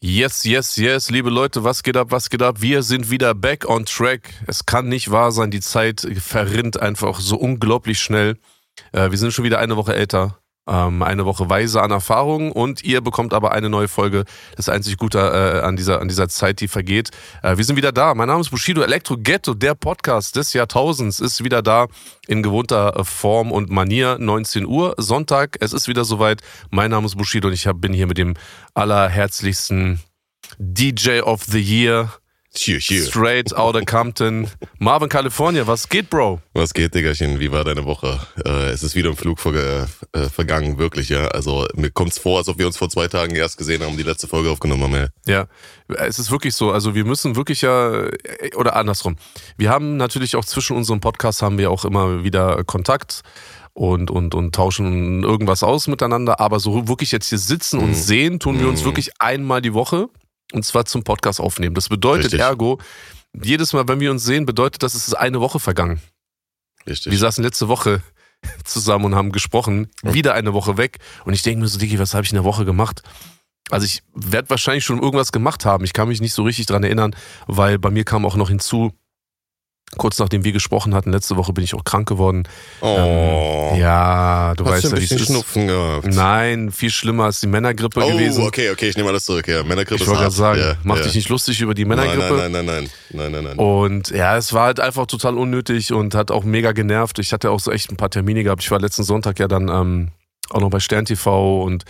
Yes, yes, yes, liebe Leute, was geht ab, was geht ab? Wir sind wieder back on track. Es kann nicht wahr sein, die Zeit verrinnt einfach so unglaublich schnell. Äh, wir sind schon wieder eine Woche älter, ähm, eine Woche weise an Erfahrung und ihr bekommt aber eine neue Folge. Das einzig Gute äh, an, dieser, an dieser Zeit, die vergeht. Äh, wir sind wieder da. Mein Name ist Bushido Electro Ghetto, der Podcast des Jahrtausends ist wieder da in gewohnter Form und Manier. 19 Uhr, Sonntag. Es ist wieder soweit. Mein Name ist Bushido und ich bin hier mit dem allerherzlichsten DJ of the Year. Hier, hier. Straight Outta Compton. Marvin, California. Was geht, Bro? Was geht, Diggerchen? Wie war deine Woche? Äh, es ist wieder im Flug ver äh, vergangen, wirklich, ja. Also mir kommt's vor, als ob wir uns vor zwei Tagen erst gesehen haben, die letzte Folge aufgenommen haben, ja. Ja, es ist wirklich so. Also wir müssen wirklich ja, oder andersrum. Wir haben natürlich auch zwischen unserem Podcast haben wir auch immer wieder Kontakt und, und, und tauschen irgendwas aus miteinander. Aber so wirklich jetzt hier sitzen und Mhm. sehen, tun wir uns Mhm. wirklich einmal die Woche. Und zwar zum Podcast aufnehmen. Das bedeutet Richtig. ergo, jedes Mal, wenn wir uns sehen, bedeutet das, es ist eine Woche vergangen. Richtig. Wir saßen letzte Woche zusammen und haben gesprochen, wieder eine Woche weg. Und ich denke mir so, Digi, was habe ich in der Woche gemacht? Also ich werde wahrscheinlich schon irgendwas gemacht haben. Ich kann mich nicht so richtig dran erinnern, weil bei mir kam auch noch hinzu, kurz nachdem wir gesprochen hatten, letzte Woche bin ich auch krank geworden. oh. Ähm, ja, du Hast weißt du ja, ein wie es bisschen ist. Schnupfen gehabt? Nein, viel schlimmer als die Männergrippe Oh, gewesen. okay, okay, ich nehme alles zurück. Ja, Männergrippe Ich wollte gerade sagen, ja, mach ja. dich nicht lustig über die Nein, Männergrippe. nein, nein, nein, nein, nein, nein, nein. Und ja, es war halt einfach total unnötig und hat auch mega genervt. Ich hatte auch so echt ein paar Termine gehabt. Ich war letzten Sonntag ja dann ähm, auch noch bei Stern TV und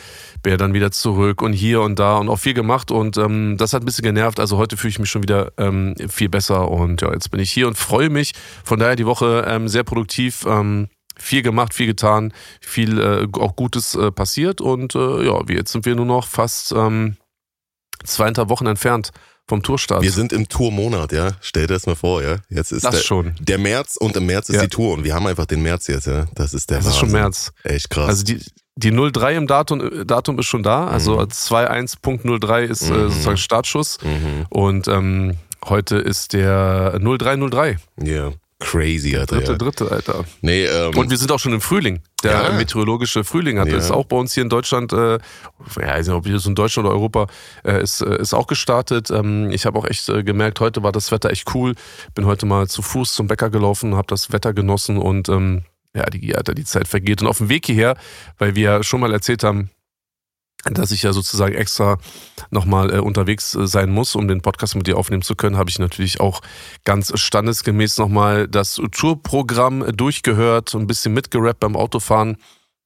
ja dann wieder zurück und hier und da und auch viel gemacht und ähm, das hat ein bisschen genervt. Also heute fühle ich mich schon wieder ähm, viel besser und ja, jetzt bin ich hier und freue mich. Von daher die Woche ähm, sehr produktiv. Ähm, viel gemacht, viel getan, viel äh, auch Gutes äh, passiert und äh, ja, jetzt sind wir nur noch fast ähm, zweieinhalb Wochen entfernt vom Tourstart. Wir sind im Tourmonat, ja. Stell dir das mal vor, ja. Jetzt ist das der, schon. der März und im März ist Ja. die Tour und wir haben einfach den März jetzt, ja. Das ist der Das ist schon. März. Echt krass. Also die, die 03 im Datum, Datum ist schon da. Also Mhm. 21.03 ist äh, Mhm. sozusagen Startschuss. mhm. Und ähm, heute ist der 0303. Ja. Crazy, Alter. Dritte, Ja. dritte, Alter. Nee, ähm, Und wir sind auch schon im Frühling. Der Ja. meteorologische Frühling hat Ja. ist auch bei uns hier in Deutschland, äh, ja, ich weiß nicht, ob hier so in Deutschland oder Europa, äh, ist, äh, ist auch gestartet. Ähm, ich habe auch echt äh, gemerkt, heute war das Wetter echt cool. Bin heute mal zu Fuß zum Bäcker gelaufen, habe das Wetter genossen und ähm, ja, die, Alter, die Zeit vergeht. Und auf dem Weg hierher, weil wir ja schon mal erzählt haben, dass ich ja sozusagen extra nochmal äh, unterwegs äh, sein muss, um den Podcast mit dir aufnehmen zu können, habe ich natürlich auch ganz standesgemäß nochmal das Tourprogramm durchgehört ein bisschen mitgerappt beim Autofahren.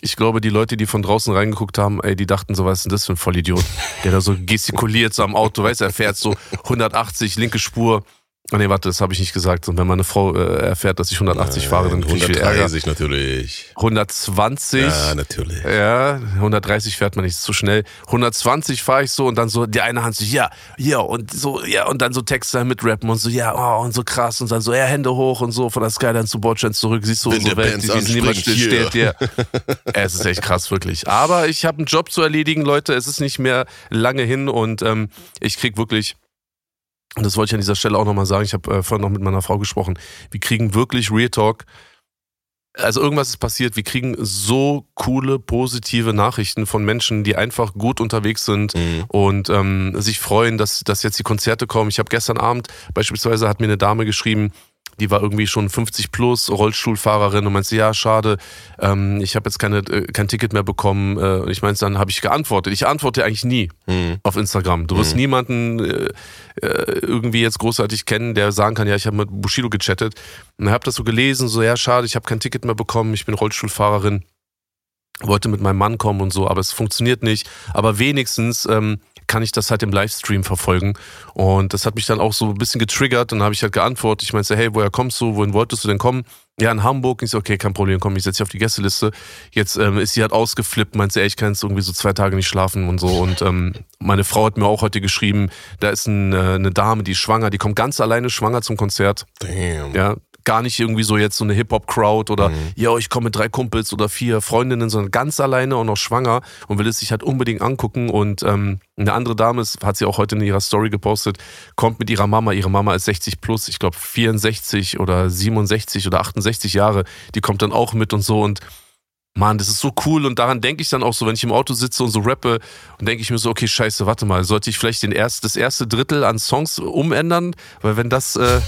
Ich glaube, die Leute, die von draußen reingeguckt haben, ey, die dachten so, was ist denn das für ein Vollidiot, der da so gestikuliert so am Auto, weißt er fährt so 180, linke Spur. Ah nee, warte, das habe ich nicht gesagt. Und wenn meine Frau äh, erfährt, dass ich 180 fahre, dann kriege ich viel Ärger. 130 natürlich. 120. Ja, natürlich. Ja, 130 fährt man nicht zu schnell. 120 fahre ich so und dann so die eine Hand so, ja, ja, und so, ja, und dann so Texte mit rappen und so, ja, oh, und so krass und dann so, ja, Hände hoch und so, von der Skyline zu Bordstein zurück, siehst du Wenn unsere Welt, Benz die niemand anspringt, stillsteht, ja. Es ist echt krass, wirklich. Aber ich habe einen Job zu erledigen, Leute, es ist nicht mehr lange hin und ähm, ich krieg wirklich und das wollte ich an dieser Stelle auch nochmal sagen. Ich habe äh, vorhin noch mit meiner Frau gesprochen. Wir kriegen wirklich Real Talk. Also irgendwas ist passiert. Wir kriegen so coole, positive Nachrichten von Menschen, die einfach gut unterwegs sind Mhm. und ähm, sich freuen, dass, dass jetzt die Konzerte kommen. Ich habe gestern Abend beispielsweise hat mir eine Dame geschrieben, die war irgendwie schon 50 plus, Rollstuhlfahrerin und meinte, ja, schade, ähm, ich habe jetzt keine, äh, kein Ticket mehr bekommen. Äh, und ich meinte, dann habe ich geantwortet. Ich antworte eigentlich nie Mhm. auf Instagram. Du wirst Mhm. niemanden äh, äh, irgendwie jetzt großartig kennen, der sagen kann, ja, ich habe mit Bushido gechattet. Und habe das so gelesen, so, ja, schade, ich habe kein Ticket mehr bekommen, ich bin Rollstuhlfahrerin, wollte mit meinem Mann kommen und so, aber es funktioniert nicht. Aber wenigstens ähm, kann ich das halt im Livestream verfolgen. Und das hat mich dann auch so ein bisschen getriggert und dann habe ich halt geantwortet. Ich meinte, hey, woher kommst du? Wohin wolltest du denn kommen? Ja, in Hamburg. Ich so, okay, kein Problem, komm, ich setze dich auf die Gästeliste. Jetzt ähm, ist sie halt ausgeflippt, meinte, ey, ich kann jetzt irgendwie so zwei Tage nicht schlafen und so. Und ähm, meine Frau hat mir auch heute geschrieben, da ist ein, äh, eine Dame, die ist schwanger, die kommt ganz alleine schwanger zum Konzert. Damn. Ja, gar nicht irgendwie so jetzt so eine Hip-Hop-Crowd oder, Mhm. ja, ich komme mit drei Kumpels oder vier Freundinnen, sondern ganz alleine und noch schwanger und will es sich halt unbedingt angucken. Und ähm, eine andere Dame, ist, hat sie auch heute in ihrer Story gepostet, kommt mit ihrer Mama. Ihre Mama ist 60 plus, ich glaube 64 oder 67 oder 68 Jahre. Die kommt dann auch mit und so und Mann, das ist so cool und daran denke ich dann auch so, wenn ich im Auto sitze und so rappe und denke ich mir so, okay, scheiße, warte mal, sollte ich vielleicht den erst, das erste Drittel an Songs umändern? Weil wenn das äh,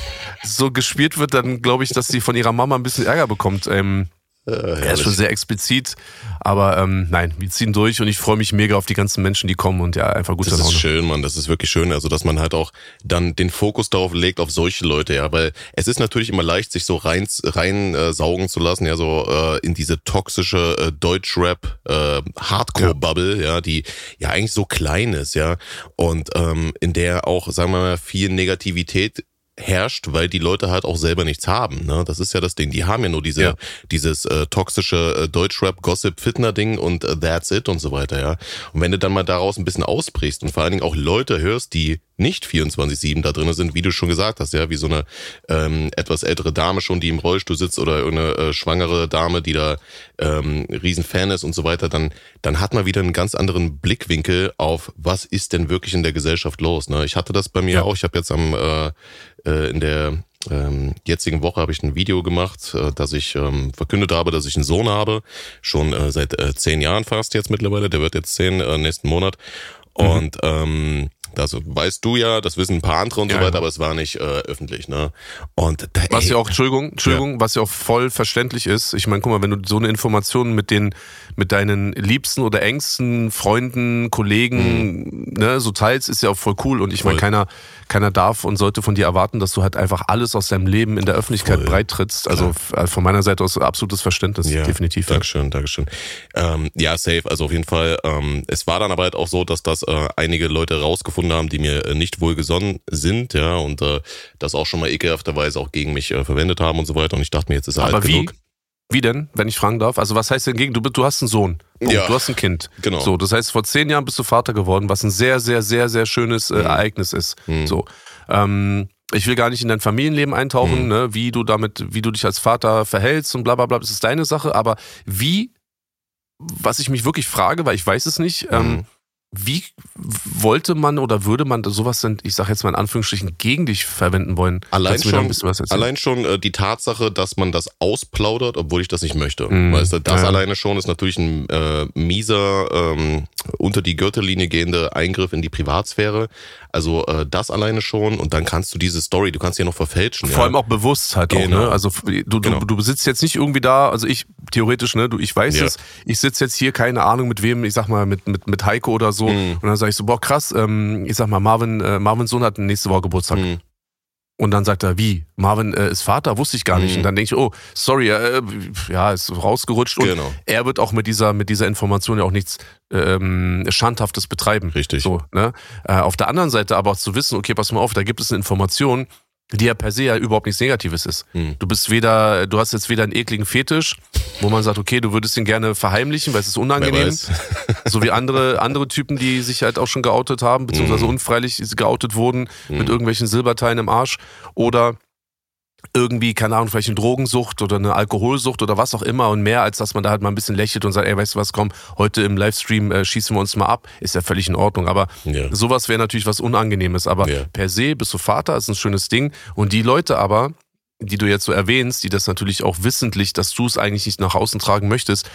so gespielt wird, dann glaube ich, dass sie von ihrer Mama ein bisschen Ärger bekommt. Ähm, äh, er ist schon sehr explizit, aber ähm, nein, wir ziehen durch und ich freue mich mega auf die ganzen Menschen, die kommen und ja, einfach gut Das ist schön, Mann, das ist wirklich schön, also dass man halt auch dann den Fokus darauf legt, auf solche Leute, ja, weil es ist natürlich immer leicht, sich so rein, rein äh, saugen zu lassen, ja, so äh, in diese toxische äh, Deutschrap äh, Hardcore-Bubble, ja. ja, die ja eigentlich so klein ist, ja, und ähm, in der auch, sagen wir mal, viel Negativität herrscht, weil die Leute halt auch selber nichts haben. Ne? Das ist ja das Ding. Die haben ja nur diese, ja. dieses äh, toxische äh, Deutschrap-Gossip-Fitner-Ding und äh, that's it und so weiter, ja. Und wenn du dann mal daraus ein bisschen ausbrichst und vor allen Dingen auch Leute hörst, die nicht 24-7 da drin sind, wie du schon gesagt hast, ja, wie so eine ähm, etwas ältere Dame schon, die im Rollstuhl sitzt oder eine äh, schwangere Dame, die da ähm, Riesenfan ist und so weiter, dann, dann hat man wieder einen ganz anderen Blickwinkel auf, was ist denn wirklich in der Gesellschaft los. Ne? Ich hatte das bei mir ja. auch, ich habe jetzt am äh, äh, in der ähm, jetzigen Woche habe ich ein Video gemacht, äh, dass ich ähm, verkündet habe, dass ich einen Sohn habe, schon äh, seit äh, zehn Jahren fast jetzt mittlerweile, der wird jetzt zehn äh, nächsten Monat. Mhm. Und ähm, das weißt du ja, das wissen ein paar andere und ja, so weiter, ja. aber es war nicht äh, öffentlich, ne? Und da, was ja auch, Entschuldigung, Entschuldigung, ja. was ja auch voll verständlich ist. Ich meine, guck mal, wenn du so eine Information mit den, mit deinen liebsten oder engsten Freunden, Kollegen, mhm. ne, so teilst, ist ja auch voll cool. Und ich meine, keiner, keiner darf und sollte von dir erwarten, dass du halt einfach alles aus deinem Leben in der Öffentlichkeit voll. breit trittst. Also Klar. von meiner Seite aus absolutes Verständnis, ja, definitiv. Dankeschön, Dankeschön. Ähm, ja, safe. Also auf jeden Fall. Ähm, es war dann aber halt auch so, dass das äh, einige Leute rausgefunden gefunden haben, die mir äh, nicht wohlgesonnen sind, ja, und äh, das auch schon mal ekelhafterweise auch gegen mich äh, verwendet haben und so weiter. Und ich dachte mir, jetzt ist er Aber alt wie? genug. Wie denn, wenn ich fragen darf? Also was heißt denn gegen, du, du hast einen Sohn, ja, du hast ein Kind. Genau. So, das heißt, vor zehn Jahren bist du Vater geworden, was ein sehr, sehr, sehr, sehr schönes äh, mhm. Ereignis ist. Mhm. So. Ähm, ich will gar nicht in dein Familienleben eintauchen, mhm. ne, wie du damit, wie du dich als Vater verhältst und bla bla bla, das ist deine Sache, aber wie, was ich mich wirklich frage, weil ich weiß es nicht, ähm, mhm. Wie wollte man oder würde man sowas denn, ich sage jetzt mal in Anführungsstrichen, gegen dich verwenden wollen? Allein schon, allein schon äh, die Tatsache, dass man das ausplaudert, obwohl ich das nicht möchte. Mm, weißt du, das ja. alleine schon ist natürlich ein äh, mieser, ähm, unter die Gürtellinie gehende Eingriff in die Privatsphäre. Also äh, das alleine schon und dann kannst du diese Story, du kannst sie ja noch verfälschen. Vor ja. allem auch bewusst halt genau. auch, ne? Also du, genau. du, du sitzt jetzt nicht irgendwie da, also ich theoretisch, ne, du, ich weiß ja. es, ich sitze jetzt hier, keine Ahnung mit wem, ich sag mal mit, mit, mit Heiko oder so mhm. und dann sage ich so, boah krass, ähm, ich sag mal, Marvin, äh, Marvins Sohn hat nächste Woche Geburtstag. Mhm. Und dann sagt er, wie? Marvin äh, ist Vater? Wusste ich gar nicht. Mhm. Und dann denke ich, oh, sorry, äh, ja, ist rausgerutscht. Und genau. er wird auch mit dieser, mit dieser Information ja auch nichts ähm, Schandhaftes betreiben. Richtig. So, ne? Äh, auf der anderen Seite aber auch zu wissen, okay, pass mal auf, da gibt es eine Information, die ja per se ja überhaupt nichts Negatives ist. Mhm. Du bist weder, du hast jetzt weder einen ekligen Fetisch, wo man sagt, okay, du würdest ihn gerne verheimlichen, weil es ist unangenehm. so wie andere, andere Typen, die sich halt auch schon geoutet haben, beziehungsweise mhm. unfreilich geoutet wurden mhm. mit irgendwelchen Silberteilen im Arsch. Oder irgendwie, keine Ahnung, vielleicht eine Drogensucht oder eine Alkoholsucht oder was auch immer und mehr, als dass man da halt mal ein bisschen lächelt und sagt, ey, weißt du was, komm, heute im Livestream äh, schießen wir uns mal ab, ist ja völlig in Ordnung. Aber ja. sowas wäre natürlich was Unangenehmes. Aber ja. per se bist du Vater, ist ein schönes Ding. Und die Leute aber, die du jetzt so erwähnst, die das natürlich auch wissentlich, dass du es eigentlich nicht nach außen tragen möchtest,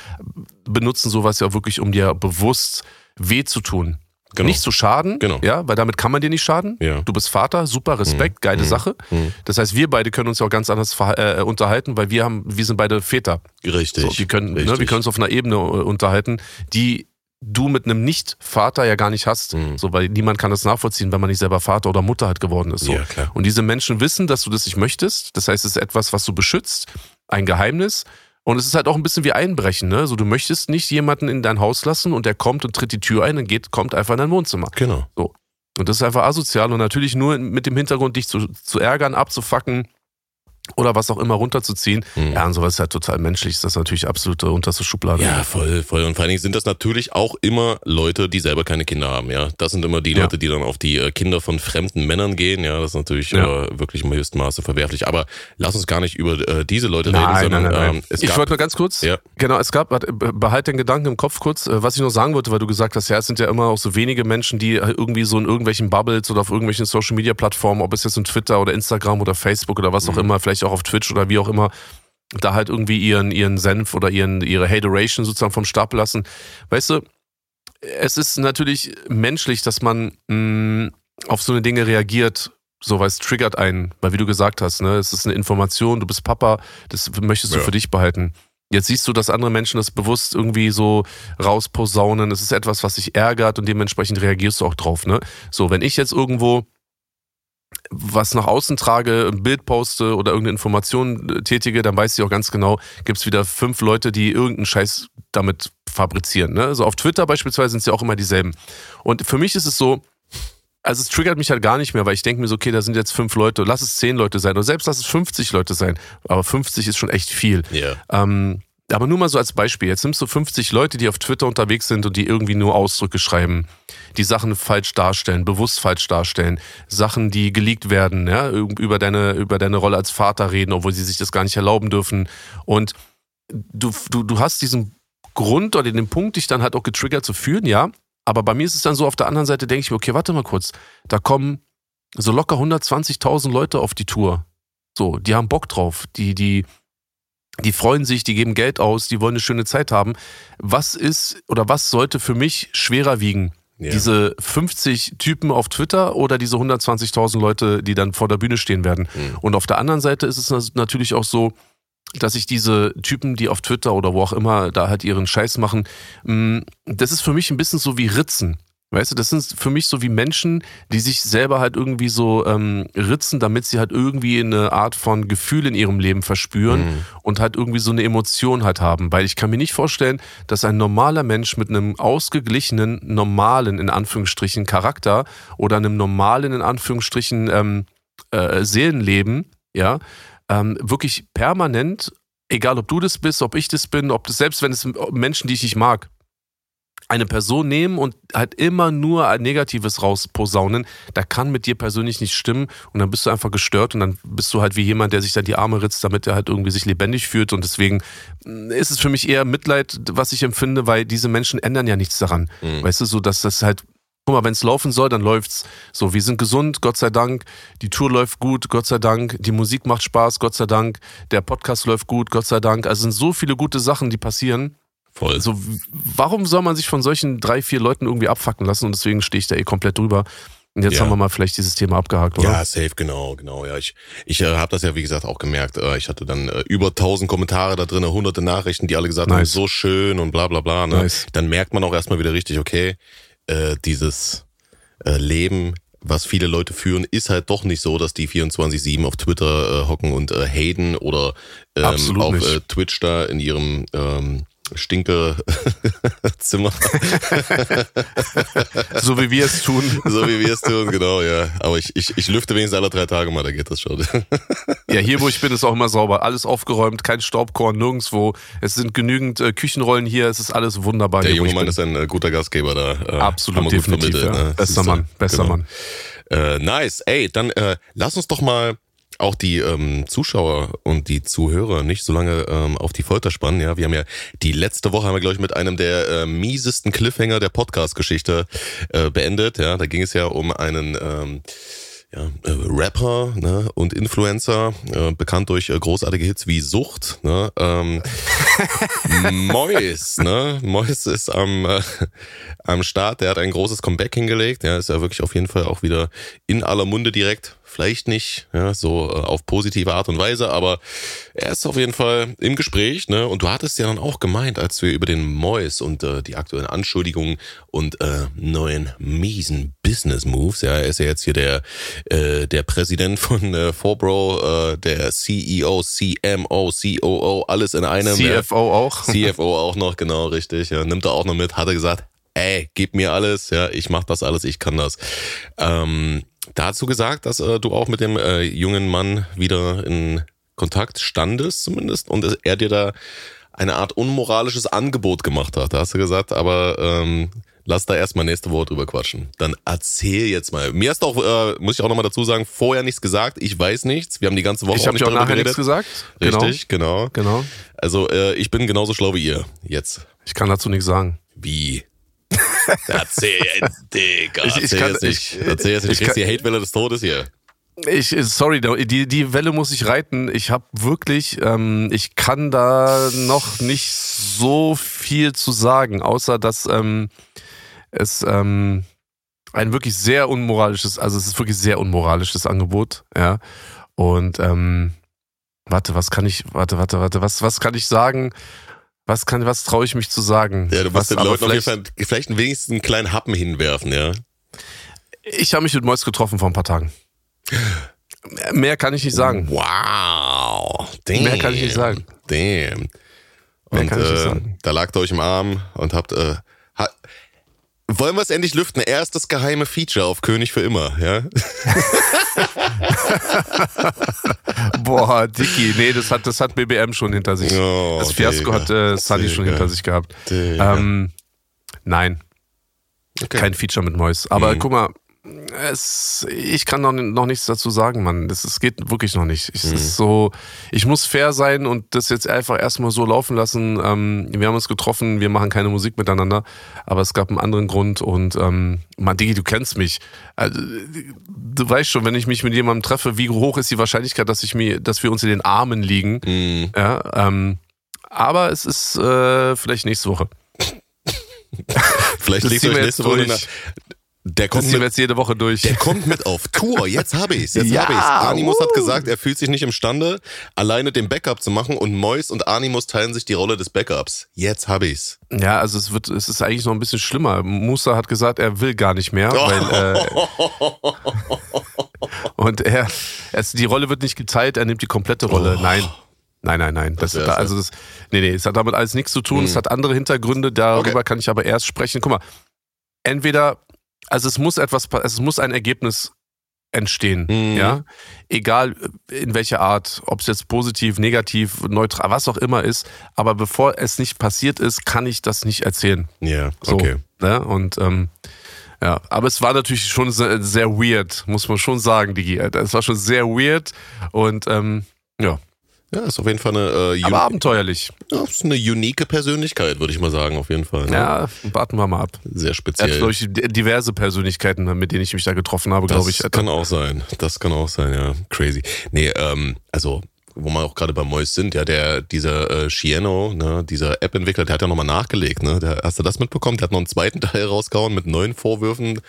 benutzen sowas ja wirklich, um dir bewusst weh zu tun. Genau. Nicht zu schaden, genau. ja, weil damit kann man dir nicht schaden. Ja. Du bist Vater, super Respekt, mhm. geile mhm. Sache. Mhm. Das heißt, wir beide können uns ja auch ganz anders äh, unterhalten, weil wir haben, wir sind beide Väter. Richtig. So, wir können, Richtig. Ne, wir können uns auf einer Ebene äh, unterhalten, die du mit einem Nicht-Vater ja gar nicht hast. Mhm. So, weil niemand kann das nachvollziehen, wenn man nicht selber Vater oder Mutter halt geworden ist. So. Ja. Und diese Menschen wissen, dass du das nicht möchtest. Das heißt, es ist etwas, was du beschützt, ein Geheimnis. Und es ist halt auch ein bisschen wie Einbrechen, ne? So, du möchtest nicht jemanden in dein Haus lassen und der kommt und tritt die Tür ein und geht, kommt einfach in dein Wohnzimmer. Genau. So. Und das ist einfach asozial und natürlich nur mit dem Hintergrund, dich zu, zu ärgern, abzufacken oder was auch immer runterzuziehen. Mhm. Ja, und sowas ist halt total menschlich. Das ist natürlich absolute unterste Schublade. Ja, voll, voll. Und vor allen Dingen sind das natürlich auch immer Leute, die selber keine Kinder haben, ja. Das sind immer die ja. Leute, die dann auf die äh, Kinder von fremden Männern gehen, ja. Das ist natürlich ja. äh, wirklich im höchsten Maße verwerflich. Aber lass uns gar nicht über äh, diese Leute nein, reden, sondern nein, nein, ähm, es Ich wollte nur ganz kurz, ja. genau, es gab, behalt den Gedanken im Kopf kurz, äh, was ich noch sagen wollte, weil du gesagt hast, ja, es sind ja immer auch so wenige Menschen, die äh, irgendwie so in irgendwelchen Bubbles oder auf irgendwelchen Social Media Plattformen, ob es jetzt in Twitter oder Instagram oder Facebook oder was auch mhm. immer, vielleicht auch auf Twitch oder wie auch immer, da halt irgendwie ihren, ihren Senf oder ihren, ihre Hateration sozusagen vom Stapel lassen. Weißt du, es ist natürlich menschlich, dass man mh, auf so eine Dinge reagiert, so, weil es triggert einen, weil wie du gesagt hast, ne, es ist eine Information, du bist Papa, das möchtest du ja. für dich behalten. Jetzt siehst du, dass andere Menschen das bewusst irgendwie so rausposaunen. Es ist etwas, was dich ärgert und dementsprechend reagierst du auch drauf, ne? So, wenn ich jetzt irgendwo was nach außen trage, ein Bild poste oder irgendeine Information äh, tätige, dann weiß ich auch ganz genau, gibt es wieder fünf Leute, die irgendeinen Scheiß damit fabrizieren. Ne? Also auf Twitter beispielsweise sind es ja auch immer dieselben. Und für mich ist es so, also es triggert mich halt gar nicht mehr, weil ich denke mir so, okay, da sind jetzt fünf Leute, lass es zehn Leute sein oder selbst lass es 50 Leute sein. Aber 50 ist schon echt viel. Yeah. Ähm, aber nur mal so als Beispiel. Jetzt nimmst du 50 Leute, die auf Twitter unterwegs sind und die irgendwie nur Ausdrücke schreiben, die Sachen falsch darstellen, bewusst falsch darstellen, Sachen, die geleakt werden, ja, über deine, über deine Rolle als Vater reden, obwohl sie sich das gar nicht erlauben dürfen. Und du, du, du hast diesen Grund oder den Punkt, dich dann halt auch getriggert zu fühlen, ja. Aber bei mir ist es dann so, auf der anderen Seite denke ich mir, okay, warte mal kurz, da kommen so locker 120.000 Leute auf die Tour. So, die haben Bock drauf, die, die, die freuen sich, die geben Geld aus, die wollen eine schöne Zeit haben. Was ist oder was sollte für mich schwerer wiegen? Ja. Diese 50 Typen auf Twitter oder diese 120.000 Leute, die dann vor der Bühne stehen werden. Mhm. Und auf der anderen Seite ist es natürlich auch so, dass ich diese Typen, die auf Twitter oder wo auch immer da halt ihren Scheiß machen, mm, das ist für mich ein bisschen so wie Ritzen. Weißt du, das sind für mich so wie Menschen, die sich selber halt irgendwie so ähm, ritzen, damit sie halt irgendwie eine Art von Gefühl in ihrem Leben verspüren mhm. und halt irgendwie so eine Emotion halt haben. Weil ich kann mir nicht vorstellen, dass ein normaler Mensch mit einem ausgeglichenen, normalen, in Anführungsstrichen, Charakter oder einem normalen, in Anführungsstrichen, ähm, äh, Seelenleben, ja, ähm, wirklich permanent, egal ob du das bist, ob ich das bin, ob das, selbst wenn es Menschen, die ich nicht mag, eine Person nehmen und halt immer nur ein Negatives rausposaunen, da kann mit dir persönlich nicht stimmen und dann bist du einfach gestört und dann bist du halt wie jemand, der sich da die Arme ritzt, damit er halt irgendwie sich lebendig fühlt und deswegen mm, ist es für mich eher Mitleid, was ich empfinde, weil diese Menschen ändern ja nichts daran. Mhm. Weißt du, so dass das halt guck mal, wenn es laufen soll, dann läuft's. So, wir sind gesund, Gott sei Dank. Die Tour läuft gut, Gott sei Dank. Die Musik macht Spaß, Gott sei Dank. Der Podcast läuft gut, Gott sei Dank. Also sind so viele gute Sachen, die passieren. Voll. So, warum soll man sich von solchen drei, vier Leuten irgendwie abfacken lassen? Und deswegen stehe ich da eh komplett drüber. Und jetzt ja. haben wir mal vielleicht dieses Thema abgehakt, oder? Ja, safe, genau, genau. Ja, ich, ich äh, habe das ja wie gesagt auch gemerkt. Äh, ich hatte dann äh, über 1000 Kommentare da drin, hunderte Nachrichten, die alle gesagt nice. haben, so schön und bla bla bla. Ne? Nice. Dann merkt man auch erstmal wieder richtig, okay, äh, dieses äh, Leben, was viele Leute führen, ist halt doch nicht so, dass die 24-7 auf Twitter äh, hocken und äh, haten oder ähm, auf äh, Twitch da in ihrem ähm, Stinkezimmer. so wie wir es tun. So wie wir es tun, genau, ja. Aber ich, ich, ich lüfte wenigstens alle drei Tage mal, da geht das schon. ja, hier, wo ich bin, ist auch immer sauber. Alles aufgeräumt, kein Staubkorn, nirgendwo. Es sind genügend äh, Küchenrollen hier, es ist alles wunderbar. Der hier, junge Mann ist ein äh, guter Gastgeber da. Äh, Absolut, definitiv. Ja. Ne? Bester Mann, bester genau. Mann. Äh, nice. Ey, dann äh, lass uns doch mal auch die ähm, Zuschauer und die Zuhörer nicht so lange ähm, auf die Folter spannen. Ja, wir haben ja die letzte Woche haben wir glaube ich mit einem der äh, miesesten Cliffhanger der Podcast-Geschichte äh, beendet. Ja, da ging es ja um einen ähm, ja, äh, Rapper ne, und Influencer, äh, bekannt durch äh, großartige Hits wie Sucht. Ne, ähm, Mois, ne? Mois ist am, äh, am Start, der hat ein großes Comeback hingelegt. Ja, ist ja wirklich auf jeden Fall auch wieder in aller Munde direkt Vielleicht nicht ja, so äh, auf positive Art und Weise, aber er ist auf jeden Fall im Gespräch. Ne? Und du hattest ja dann auch gemeint, als wir über den Mois und äh, die aktuellen Anschuldigungen und äh, neuen miesen Business Moves, ja, er ist ja jetzt hier der, äh, der Präsident von äh, Forbro, äh, der CEO, CMO, COO, alles in einem. CFO ja. auch. CFO auch noch, genau, richtig. Ja, nimmt er auch noch mit, hat er gesagt, ey, gib mir alles, ja, ich mach das alles, ich kann das. Ähm, dazu gesagt, dass äh, du auch mit dem äh, jungen Mann wieder in Kontakt standest zumindest und er dir da eine Art unmoralisches Angebot gemacht hat. Da hast du gesagt, aber ähm, lass da erstmal nächste Woche drüber quatschen. Dann erzähl jetzt mal. Mir hast du auch, äh, muss ich auch nochmal dazu sagen, vorher nichts gesagt. Ich weiß nichts. Wir haben die ganze Woche ich auch nicht auch nachher nichts gesagt. Richtig, genau. Genau. Also äh, ich bin genauso schlau wie ihr jetzt. Ich kann dazu nichts sagen. Wie? Erzähl, Digga. Ich, ich erzähl kann, jetzt nicht. Ich, erzähl jetzt nicht. Ich kriegst die Hatewelle des Todes hier. Ich, sorry, die, die Welle muss ich reiten. Ich habe wirklich, ähm, ich kann da noch nicht so viel zu sagen, außer dass ähm, es ähm, ein wirklich sehr unmoralisches, also es ist wirklich sehr unmoralisches Angebot, ja. Und ähm, warte, was kann ich, warte, warte, warte, was, was kann ich sagen? Was kann, was traue ich mich zu sagen? Ja, du musst was, den Leuten auf jeden Fall vielleicht wenigstens einen kleinen Happen hinwerfen, ja. Ich habe mich mit Mois getroffen vor ein paar Tagen. Mehr kann ich nicht sagen. Wow. Damn. Mehr kann ich nicht sagen. Damn. Mehr Und kann ich nicht äh, sagen. da lagt ihr euch im Arm und habt. Äh, ha wollen wir es endlich lüften? Erstes geheime Feature auf König für immer, ja? Boah, Dicky, nee, das hat, das hat BBM schon hinter sich. Oh, das Fiasko Digga. hat äh, Sunny schon hinter sich gehabt. Ähm, nein, Okay. kein Feature mit Mois. Aber Mhm. guck mal, es, ich kann noch, noch nichts dazu sagen, Mann. Das, es geht wirklich noch nicht. Es Mhm. ist so, ich muss fair sein und das jetzt einfach erstmal so laufen lassen. Ähm, wir haben uns getroffen, wir machen keine Musik miteinander, aber es gab einen anderen Grund und ähm, man, Digi, du kennst mich. Also, du weißt schon, wenn ich mich mit jemandem treffe, wie hoch ist die Wahrscheinlichkeit, dass ich mir, dass wir uns in den Armen liegen. Mhm. Ja, ähm, aber es ist äh, vielleicht nächste Woche. Vielleicht Das legt euch nächste Woche nach. Der Das kommt, wir mit, jetzt jede Woche durch. der kommt mit auf Tour. Jetzt habe ich's. Jetzt Ja, habe ich's. Animus hat uh. gesagt, er fühlt sich nicht imstande, alleine den Backup zu machen und Mois und Animus teilen sich die Rolle des Backups. Jetzt habe ich's. Ja, also es wird, es ist eigentlich noch ein bisschen schlimmer. Musa hat gesagt, er will gar nicht mehr, weil äh, und er, es, die Rolle wird nicht geteilt, er nimmt die komplette Rolle. Oh. Nein. Nein, nein, nein. Das, Das da, also das, nee, nee, es hat damit alles nichts zu tun. Es hat andere Hintergründe. Darüber Okay. kann ich aber erst sprechen. Guck mal, entweder, also es muss etwas, es muss ein Ergebnis entstehen, Mhm. ja, egal äh, in welcher Art, ob es jetzt positiv, negativ, neutral, was auch immer ist. Aber bevor es nicht passiert ist, kann ich das nicht erzählen. Ja, So, okay. Ne? Und ähm, ja, aber es war natürlich schon sehr, sehr weird, muss man schon sagen, Digi. Es war schon sehr weird und ähm, ja, Ja, ist auf jeden Fall eine, äh, aber abenteuerlich. ja, ist eine unique Persönlichkeit, würde ich mal sagen, auf jeden Fall. Ne? Ja, warten wir mal ab. Sehr Er hat, speziell. glaube ich, di- diverse Persönlichkeiten, mit denen ich mich da getroffen habe, Das glaube ich. kann auch sein. Das kann auch sein, ja. Crazy. Nee, ähm, also, wo wir auch gerade bei Mois sind, ja, der, dieser äh, Shieno, ne, dieser App-Entwickler, der hat ja nochmal nachgelegt, ne? Der, hast du das mitbekommen? Der hat noch einen zweiten Teil rausgehauen mit neuen Vorwürfen.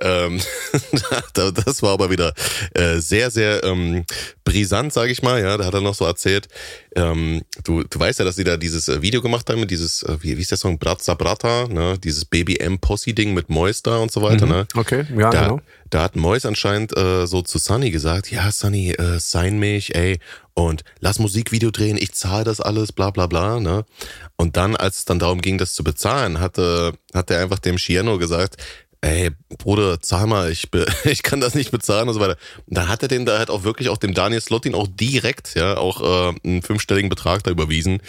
Ähm, da- das war aber wieder äh, sehr, sehr ähm, brisant, sage ich mal, ja. Da hat er noch so erzählt, ähm, du, du weißt ja, dass sie da dieses äh, Video gemacht haben mit dieses, äh, wie, wie ist der Song, Bratza Brata, ne? Dieses Baby M Posse-Ding mit Mois da und so weiter, ne? Okay, ja, Da, genau. da hat Mois anscheinend äh, so zu Sunny gesagt, ja, Sunny, äh, sign mich, ey, und lass Musikvideo drehen, ich zahle das alles, bla bla bla, ne? Und dann, als es dann darum ging, das zu bezahlen, hatte, hat er einfach dem Shieno gesagt, ey, Bruder, zahl mal, ich, ich kann das nicht bezahlen und so weiter. Und dann hat er den da halt auch wirklich auch dem Daniel Slotin auch direkt, ja, auch äh, einen fünfstelligen Betrag da überwiesen.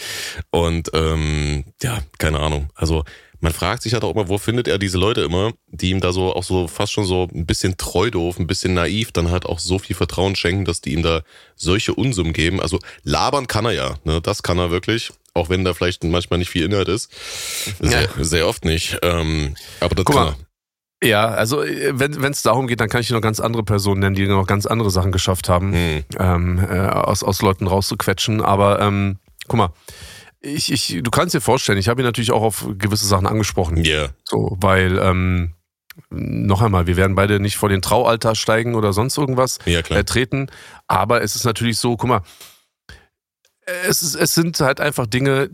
Und ähm, ja, keine Ahnung. Also man fragt sich halt auch immer, wo findet er diese Leute immer, die ihm da so auch so fast schon so ein bisschen treu doof, ein bisschen naiv, dann halt auch so viel Vertrauen schenken, dass die ihm da solche Unsummen geben. Also labern kann er ja, ne? Das kann er wirklich, auch wenn da vielleicht manchmal nicht viel Inhalt ist. Sehr, Ja. sehr oft nicht. Ähm, aber das Guck kann mal. er. Ja, also äh, wenn es darum geht, dann kann ich noch ganz andere Personen nennen, die noch ganz andere Sachen geschafft haben, Hm. ähm, äh, aus, aus Leuten rauszuquetschen. Aber ähm, guck mal, ich, ich, du kannst dir vorstellen, ich habe ihn natürlich auch auf gewisse Sachen angesprochen. Ja. So, weil, ähm, noch einmal, wir werden beide nicht vor den Traualtar steigen oder sonst irgendwas Ja, äh, treten. Aber es ist natürlich so, guck mal, es, ist, es sind halt einfach Dinge,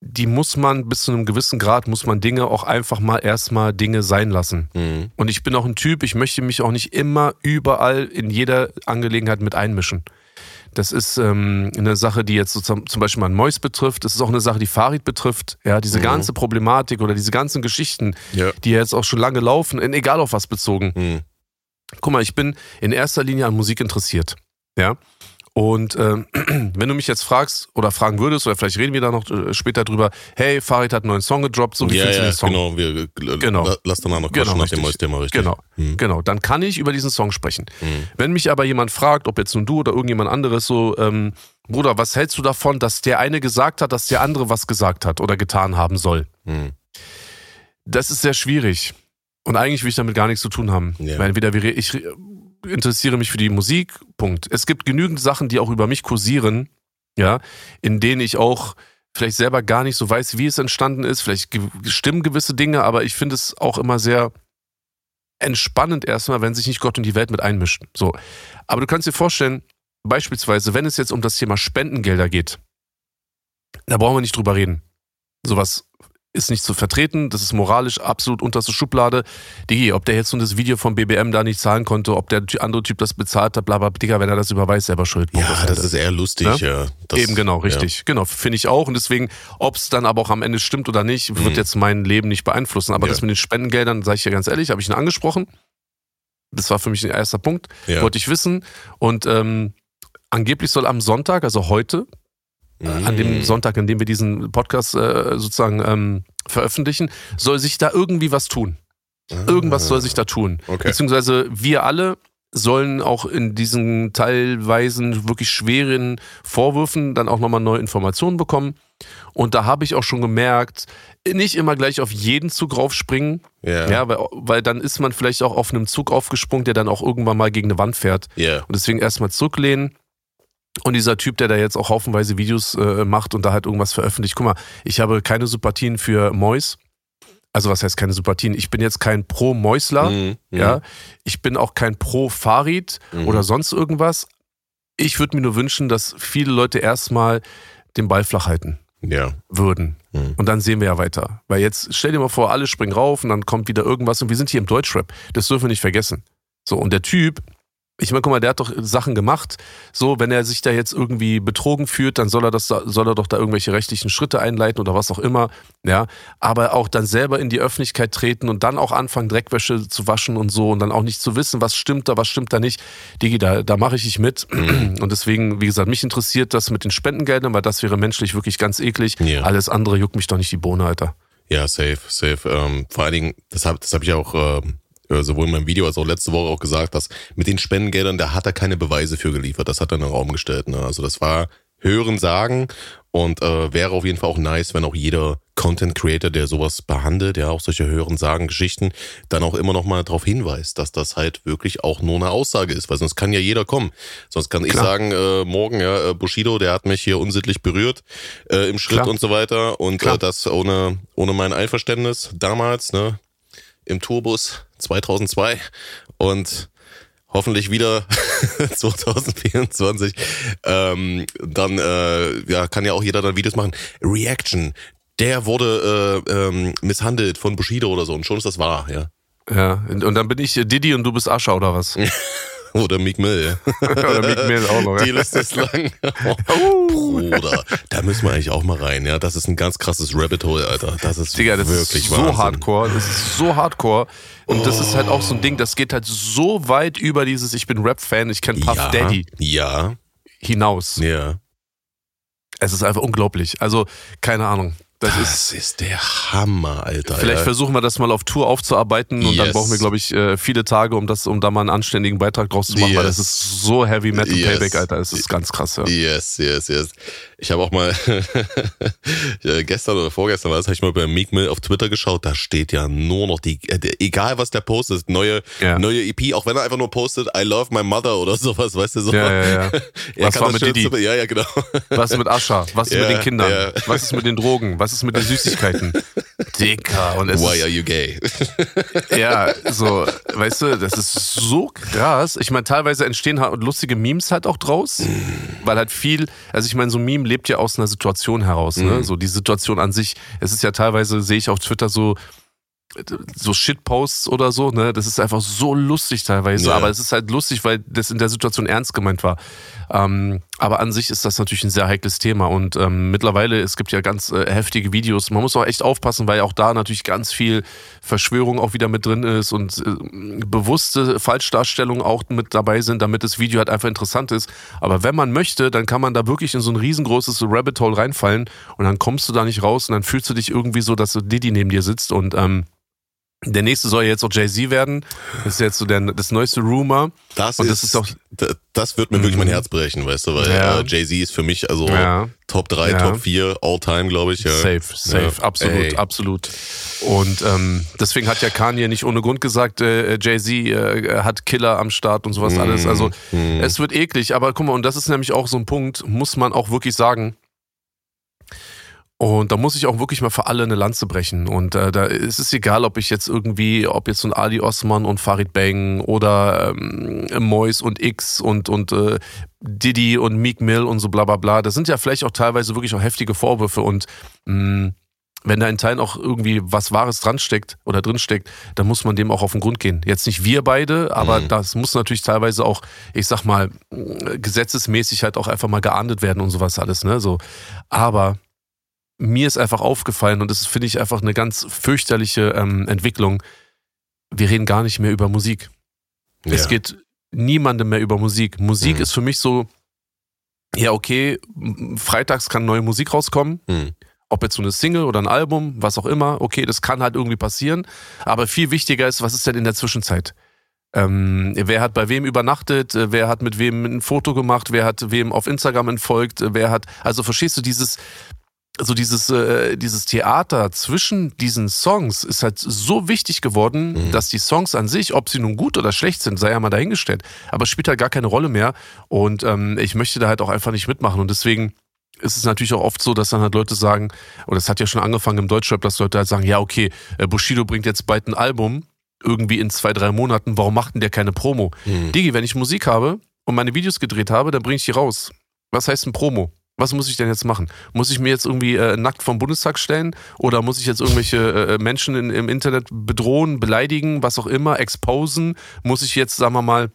die muss man bis zu einem gewissen Grad, muss man Dinge auch einfach mal erstmal Dinge sein lassen. Hm. Und ich bin auch ein Typ, ich möchte mich auch nicht immer überall in jeder Angelegenheit mit einmischen. Das ist ähm, eine Sache, die jetzt so zum, zum Beispiel mal ein Mois betrifft. Das ist auch eine Sache, die Farid betrifft. Ja, diese Mhm. ganze Problematik oder diese ganzen Geschichten, Ja. die jetzt auch schon lange laufen, in, egal auf was bezogen. Hm. Guck mal, ich bin in erster Linie an Musik interessiert. Ja. Und ähm, wenn du mich jetzt fragst oder fragen würdest, oder vielleicht reden wir da noch äh, später drüber, hey, Farid hat einen neuen Song gedroppt, so wie Ja, ja, den Song? genau. Wir, äh, Genau. la- Lass danach noch Genau, nach dem richtig. Mois-Thema, richtig. Genau, Hm. genau. Dann kann ich über diesen Song sprechen. Hm. Wenn mich aber jemand fragt, ob jetzt nun du oder irgendjemand anderes so, ähm, Bruder, was hältst du davon, dass der eine gesagt hat, dass der andere was gesagt hat oder getan haben soll? Hm. Das ist sehr schwierig. Und eigentlich will ich damit gar nichts zu tun haben. Ja. Weil entweder wir, ich, interessiere mich für die Musik, Punkt. Es gibt genügend Sachen, die auch über mich kursieren, ja, in denen ich auch vielleicht selber gar nicht so weiß, wie es entstanden ist. Vielleicht stimmen gewisse Dinge, aber ich finde es auch immer sehr entspannend erstmal, wenn sich nicht Gott und die Welt mit einmischen. So. Aber du kannst dir vorstellen, beispielsweise, wenn es jetzt um das Thema Spendengelder geht, da brauchen wir nicht drüber reden. Sowas ist nicht zu vertreten, das ist moralisch absolut unterste Schublade. Digi, ob der jetzt nur das Video vom BBM da nicht zahlen konnte, ob der andere Typ das bezahlt hat, bla bla, Digga, wenn er das überweist, selber schuld. Ja, das, das ist eher lustig, ja. ja. Das, Eben genau, richtig. Ja. Genau, finde ich auch. Und deswegen, ob es dann aber auch am Ende stimmt oder nicht, wird mhm. jetzt mein Leben nicht beeinflussen. Aber ja. das mit den Spendengeldern, sage ich ja ganz ehrlich, habe ich ihn angesprochen. Das war für mich ein erster Punkt. Wollte ich wissen. Und ähm, angeblich soll am Sonntag, also heute, mhm. an dem Sonntag, an dem wir diesen Podcast äh, sozusagen ähm, veröffentlichen, soll sich da irgendwie was tun. Ah. Irgendwas soll sich da tun. Okay. Beziehungsweise wir alle sollen auch in diesen teilweise wirklich schweren Vorwürfen dann auch nochmal neue Informationen bekommen. Und da habe ich auch schon gemerkt, nicht immer gleich auf jeden Zug raufspringen. Yeah. Ja, weil, weil dann ist man vielleicht auch auf einem Zug aufgesprungen, der dann auch irgendwann mal gegen eine Wand fährt. Yeah. Und deswegen erstmal zurücklehnen, und dieser Typ, der da jetzt auch haufenweise Videos äh, macht und da halt irgendwas veröffentlicht. Guck mal, ich habe keine Sympathien für Mois. Also was heißt keine Sympathien? Ich bin jetzt kein Pro-Mäusler, mhm, ja. Mhm. Ich bin auch kein Pro-Farid mhm. oder sonst irgendwas. Ich würde mir nur wünschen, dass viele Leute erstmal den Ball flach halten ja. würden. Mhm. Und dann sehen wir ja weiter. Weil jetzt stell dir mal vor, alle springen rauf und dann kommt wieder irgendwas und wir sind hier im Deutschrap. Das dürfen wir nicht vergessen. So, und der Typ, ich meine, guck mal, der hat doch Sachen gemacht. So, wenn er sich da jetzt irgendwie betrogen fühlt, dann soll er das, soll er doch da irgendwelche rechtlichen Schritte einleiten oder was auch immer. Ja, aber auch dann selber in die Öffentlichkeit treten und dann auch anfangen, Dreckwäsche zu waschen und so und dann auch nicht zu wissen, was stimmt da, was stimmt da nicht. Digi, da, da mache ich nicht mit. Und deswegen, wie gesagt, mich interessiert das mit den Spendengeldern, weil das wäre menschlich wirklich ganz eklig. Ja. Alles andere juckt mich doch nicht die Bohne, Alter. Ja, safe, safe. Ähm, vor allen Dingen, das habe das hab ich auch ähm, äh, sowohl in meinem Video als auch letzte Woche auch gesagt, dass mit den Spendengeldern, da hat er keine Beweise für geliefert. Das hat er in den Raum gestellt. Ne? Also das war Hören sagen und äh, wäre auf jeden Fall auch nice, wenn auch jeder Content Creator, der sowas behandelt, ja auch solche Hören sagen Geschichten, dann auch immer noch mal darauf hinweist, dass das halt wirklich auch nur eine Aussage ist, weil sonst kann ja jeder kommen. Sonst kann Klar. ich sagen, äh, morgen ja äh, Bushido, der hat mich hier unsittlich berührt äh, im Schritt Klar. und so weiter und äh, das ohne ohne mein Einverständnis damals, ne, im Tourbus 2002 und hoffentlich wieder 2024. Ähm, dann äh, ja, kann ja auch jeder dann Videos machen. Reaction, der wurde äh, ähm, misshandelt von Bushido oder so und schon ist das wahr, ja. Ja, und dann bin ich Didi und du bist Ascha oder was? Oder Meek Mill. Oder Meek Mill auch noch. Die Liste ist lang. Oh, Bruder, da müssen wir eigentlich auch mal rein. Ja, das ist ein ganz krasses Rabbit Hole, Alter. Das ist Digga, das wirklich ist so Wahnsinn. hardcore. Das ist so hardcore. Und oh. das ist halt auch so ein Ding, das geht halt so weit über dieses Ich bin Rap-Fan, ich kenne Puff ja, Daddy. Ja. Hinaus. Ja. Es ist einfach unglaublich. Also, keine Ahnung. Das, das ist, ist, der Hammer, Alter. Vielleicht ja. versuchen wir das mal auf Tour aufzuarbeiten und yes. dann brauchen wir, glaube ich, äh, viele Tage, um das, um da mal einen anständigen Beitrag draus zu machen, yes. weil das ist so Heavy Metal yes. Payback, Alter. Es ist ganz krass, ja. Yes, yes, yes. Ich habe auch mal gestern oder vorgestern war das, habe ich mal bei Meek Mill auf Twitter geschaut, da steht ja nur noch die, äh, egal was der postet, neue, ja. neue EP, auch wenn er einfach nur postet, I love my mother oder sowas, weißt du so. Ja, ja, ja. was war mit Didi? Ja, ja, genau. Was ist mit Ascha? Was ist mit den Kindern? Was ist mit den Drogen? Was ist mit den Süßigkeiten? Dicker. Und es Why are you gay? ja, so, weißt du, das ist so krass. Ich meine, teilweise entstehen halt lustige Memes halt auch draus, weil halt viel, also ich meine, so ein Meme lebt ja aus einer Situation heraus, ne? Mhm. So die Situation an sich. Es ist ja teilweise, sehe ich auf Twitter so, so Shitposts oder so, ne? Das ist einfach so lustig teilweise. Ja. Aber es ist halt lustig, weil das in der Situation ernst gemeint war. Ähm, aber an sich ist das natürlich ein sehr heikles Thema. Und ähm, mittlerweile, es gibt ja ganz äh, heftige Videos. Man muss auch echt aufpassen, weil auch da natürlich ganz viel Verschwörung auch wieder mit drin ist und äh, bewusste Falschdarstellungen auch mit dabei sind, damit das Video halt einfach interessant ist. Aber wenn man möchte, dann kann man da wirklich in so ein riesengroßes Rabbit Hole reinfallen und dann kommst du da nicht raus und dann fühlst du dich irgendwie so, dass Diddy neben dir sitzt und ähm, Der nächste soll jetzt auch Jay-Z werden. Das ist jetzt so der, das neueste Rumor. Das, und das ist, auch. Das wird mir mhm. wirklich mein mhm. Herz brechen, weißt du, weil ja. äh, Jay-Z ist für mich also ja. Top 3, ja. Top 4, all time, glaube ich. Safe, safe, absolut, Ey. absolut. Und ähm, deswegen hat ja Kanye nicht ohne Grund gesagt, äh, Jay-Z äh, hat Killer am Start und sowas mhm. alles. Also mhm. es wird eklig, aber guck mal, und das ist nämlich auch so ein Punkt, muss man auch wirklich sagen und da muss ich auch wirklich mal für alle eine Lanze brechen. Und äh, da ist es egal, ob ich jetzt irgendwie, ob jetzt so ein Ali Osman und Farid Bang oder ähm, Mois und X und, und äh, Diddy und Meek Mill und so bla bla bla. Das sind ja vielleicht auch teilweise wirklich auch heftige Vorwürfe. Und mh, mm, wenn da in Teilen auch irgendwie was Wahres dran steckt oder drin steckt, dann muss man dem auch auf den Grund gehen. Jetzt nicht wir beide, aber mhm. das muss natürlich teilweise auch, ich sag mal, gesetzesmäßig halt auch einfach mal geahndet werden und sowas alles, ne? So. Aber mir ist einfach aufgefallen und das finde ich einfach eine ganz fürchterliche ähm, Entwicklung. Wir reden gar nicht mehr über Musik. Ja. Es geht niemandem mehr über Musik. Musik mhm. ist für mich so, ja, okay, freitags kann neue Musik rauskommen. Mhm. Ob jetzt so eine Single oder ein Album, was auch immer, okay, das kann halt irgendwie passieren. Aber viel wichtiger ist, was ist denn in der Zwischenzeit? Ähm, wer hat bei wem übernachtet, wer hat mit wem ein Foto gemacht, wer hat wem auf Instagram entfolgt, wer hat, also verstehst du dieses, so dieses, äh, dieses Theater zwischen diesen Songs ist halt so wichtig geworden, mhm. dass die Songs an sich, ob sie nun gut oder schlecht sind, sei ja mal dahingestellt, aber spielt halt gar keine Rolle mehr. Und ähm, ich möchte da halt auch einfach nicht mitmachen. Und deswegen ist es natürlich auch oft so, dass dann halt Leute sagen, oder es hat ja schon angefangen im Deutschrap, dass Leute halt sagen, ja, okay, äh, Bushido bringt jetzt bald ein Album, irgendwie in zwei, drei Monaten, warum macht denn der keine Promo? Mhm. Digi, wenn ich Musik habe und meine Videos gedreht habe, dann bringe ich die raus. Was heißt ein Promo? Was muss ich denn jetzt machen? Muss ich mir jetzt irgendwie äh, nackt vom Bundestag stellen oder muss ich jetzt irgendwelche äh, Menschen in, im Internet bedrohen, beleidigen, was auch immer, exposen? Muss ich jetzt, sagen wir mal,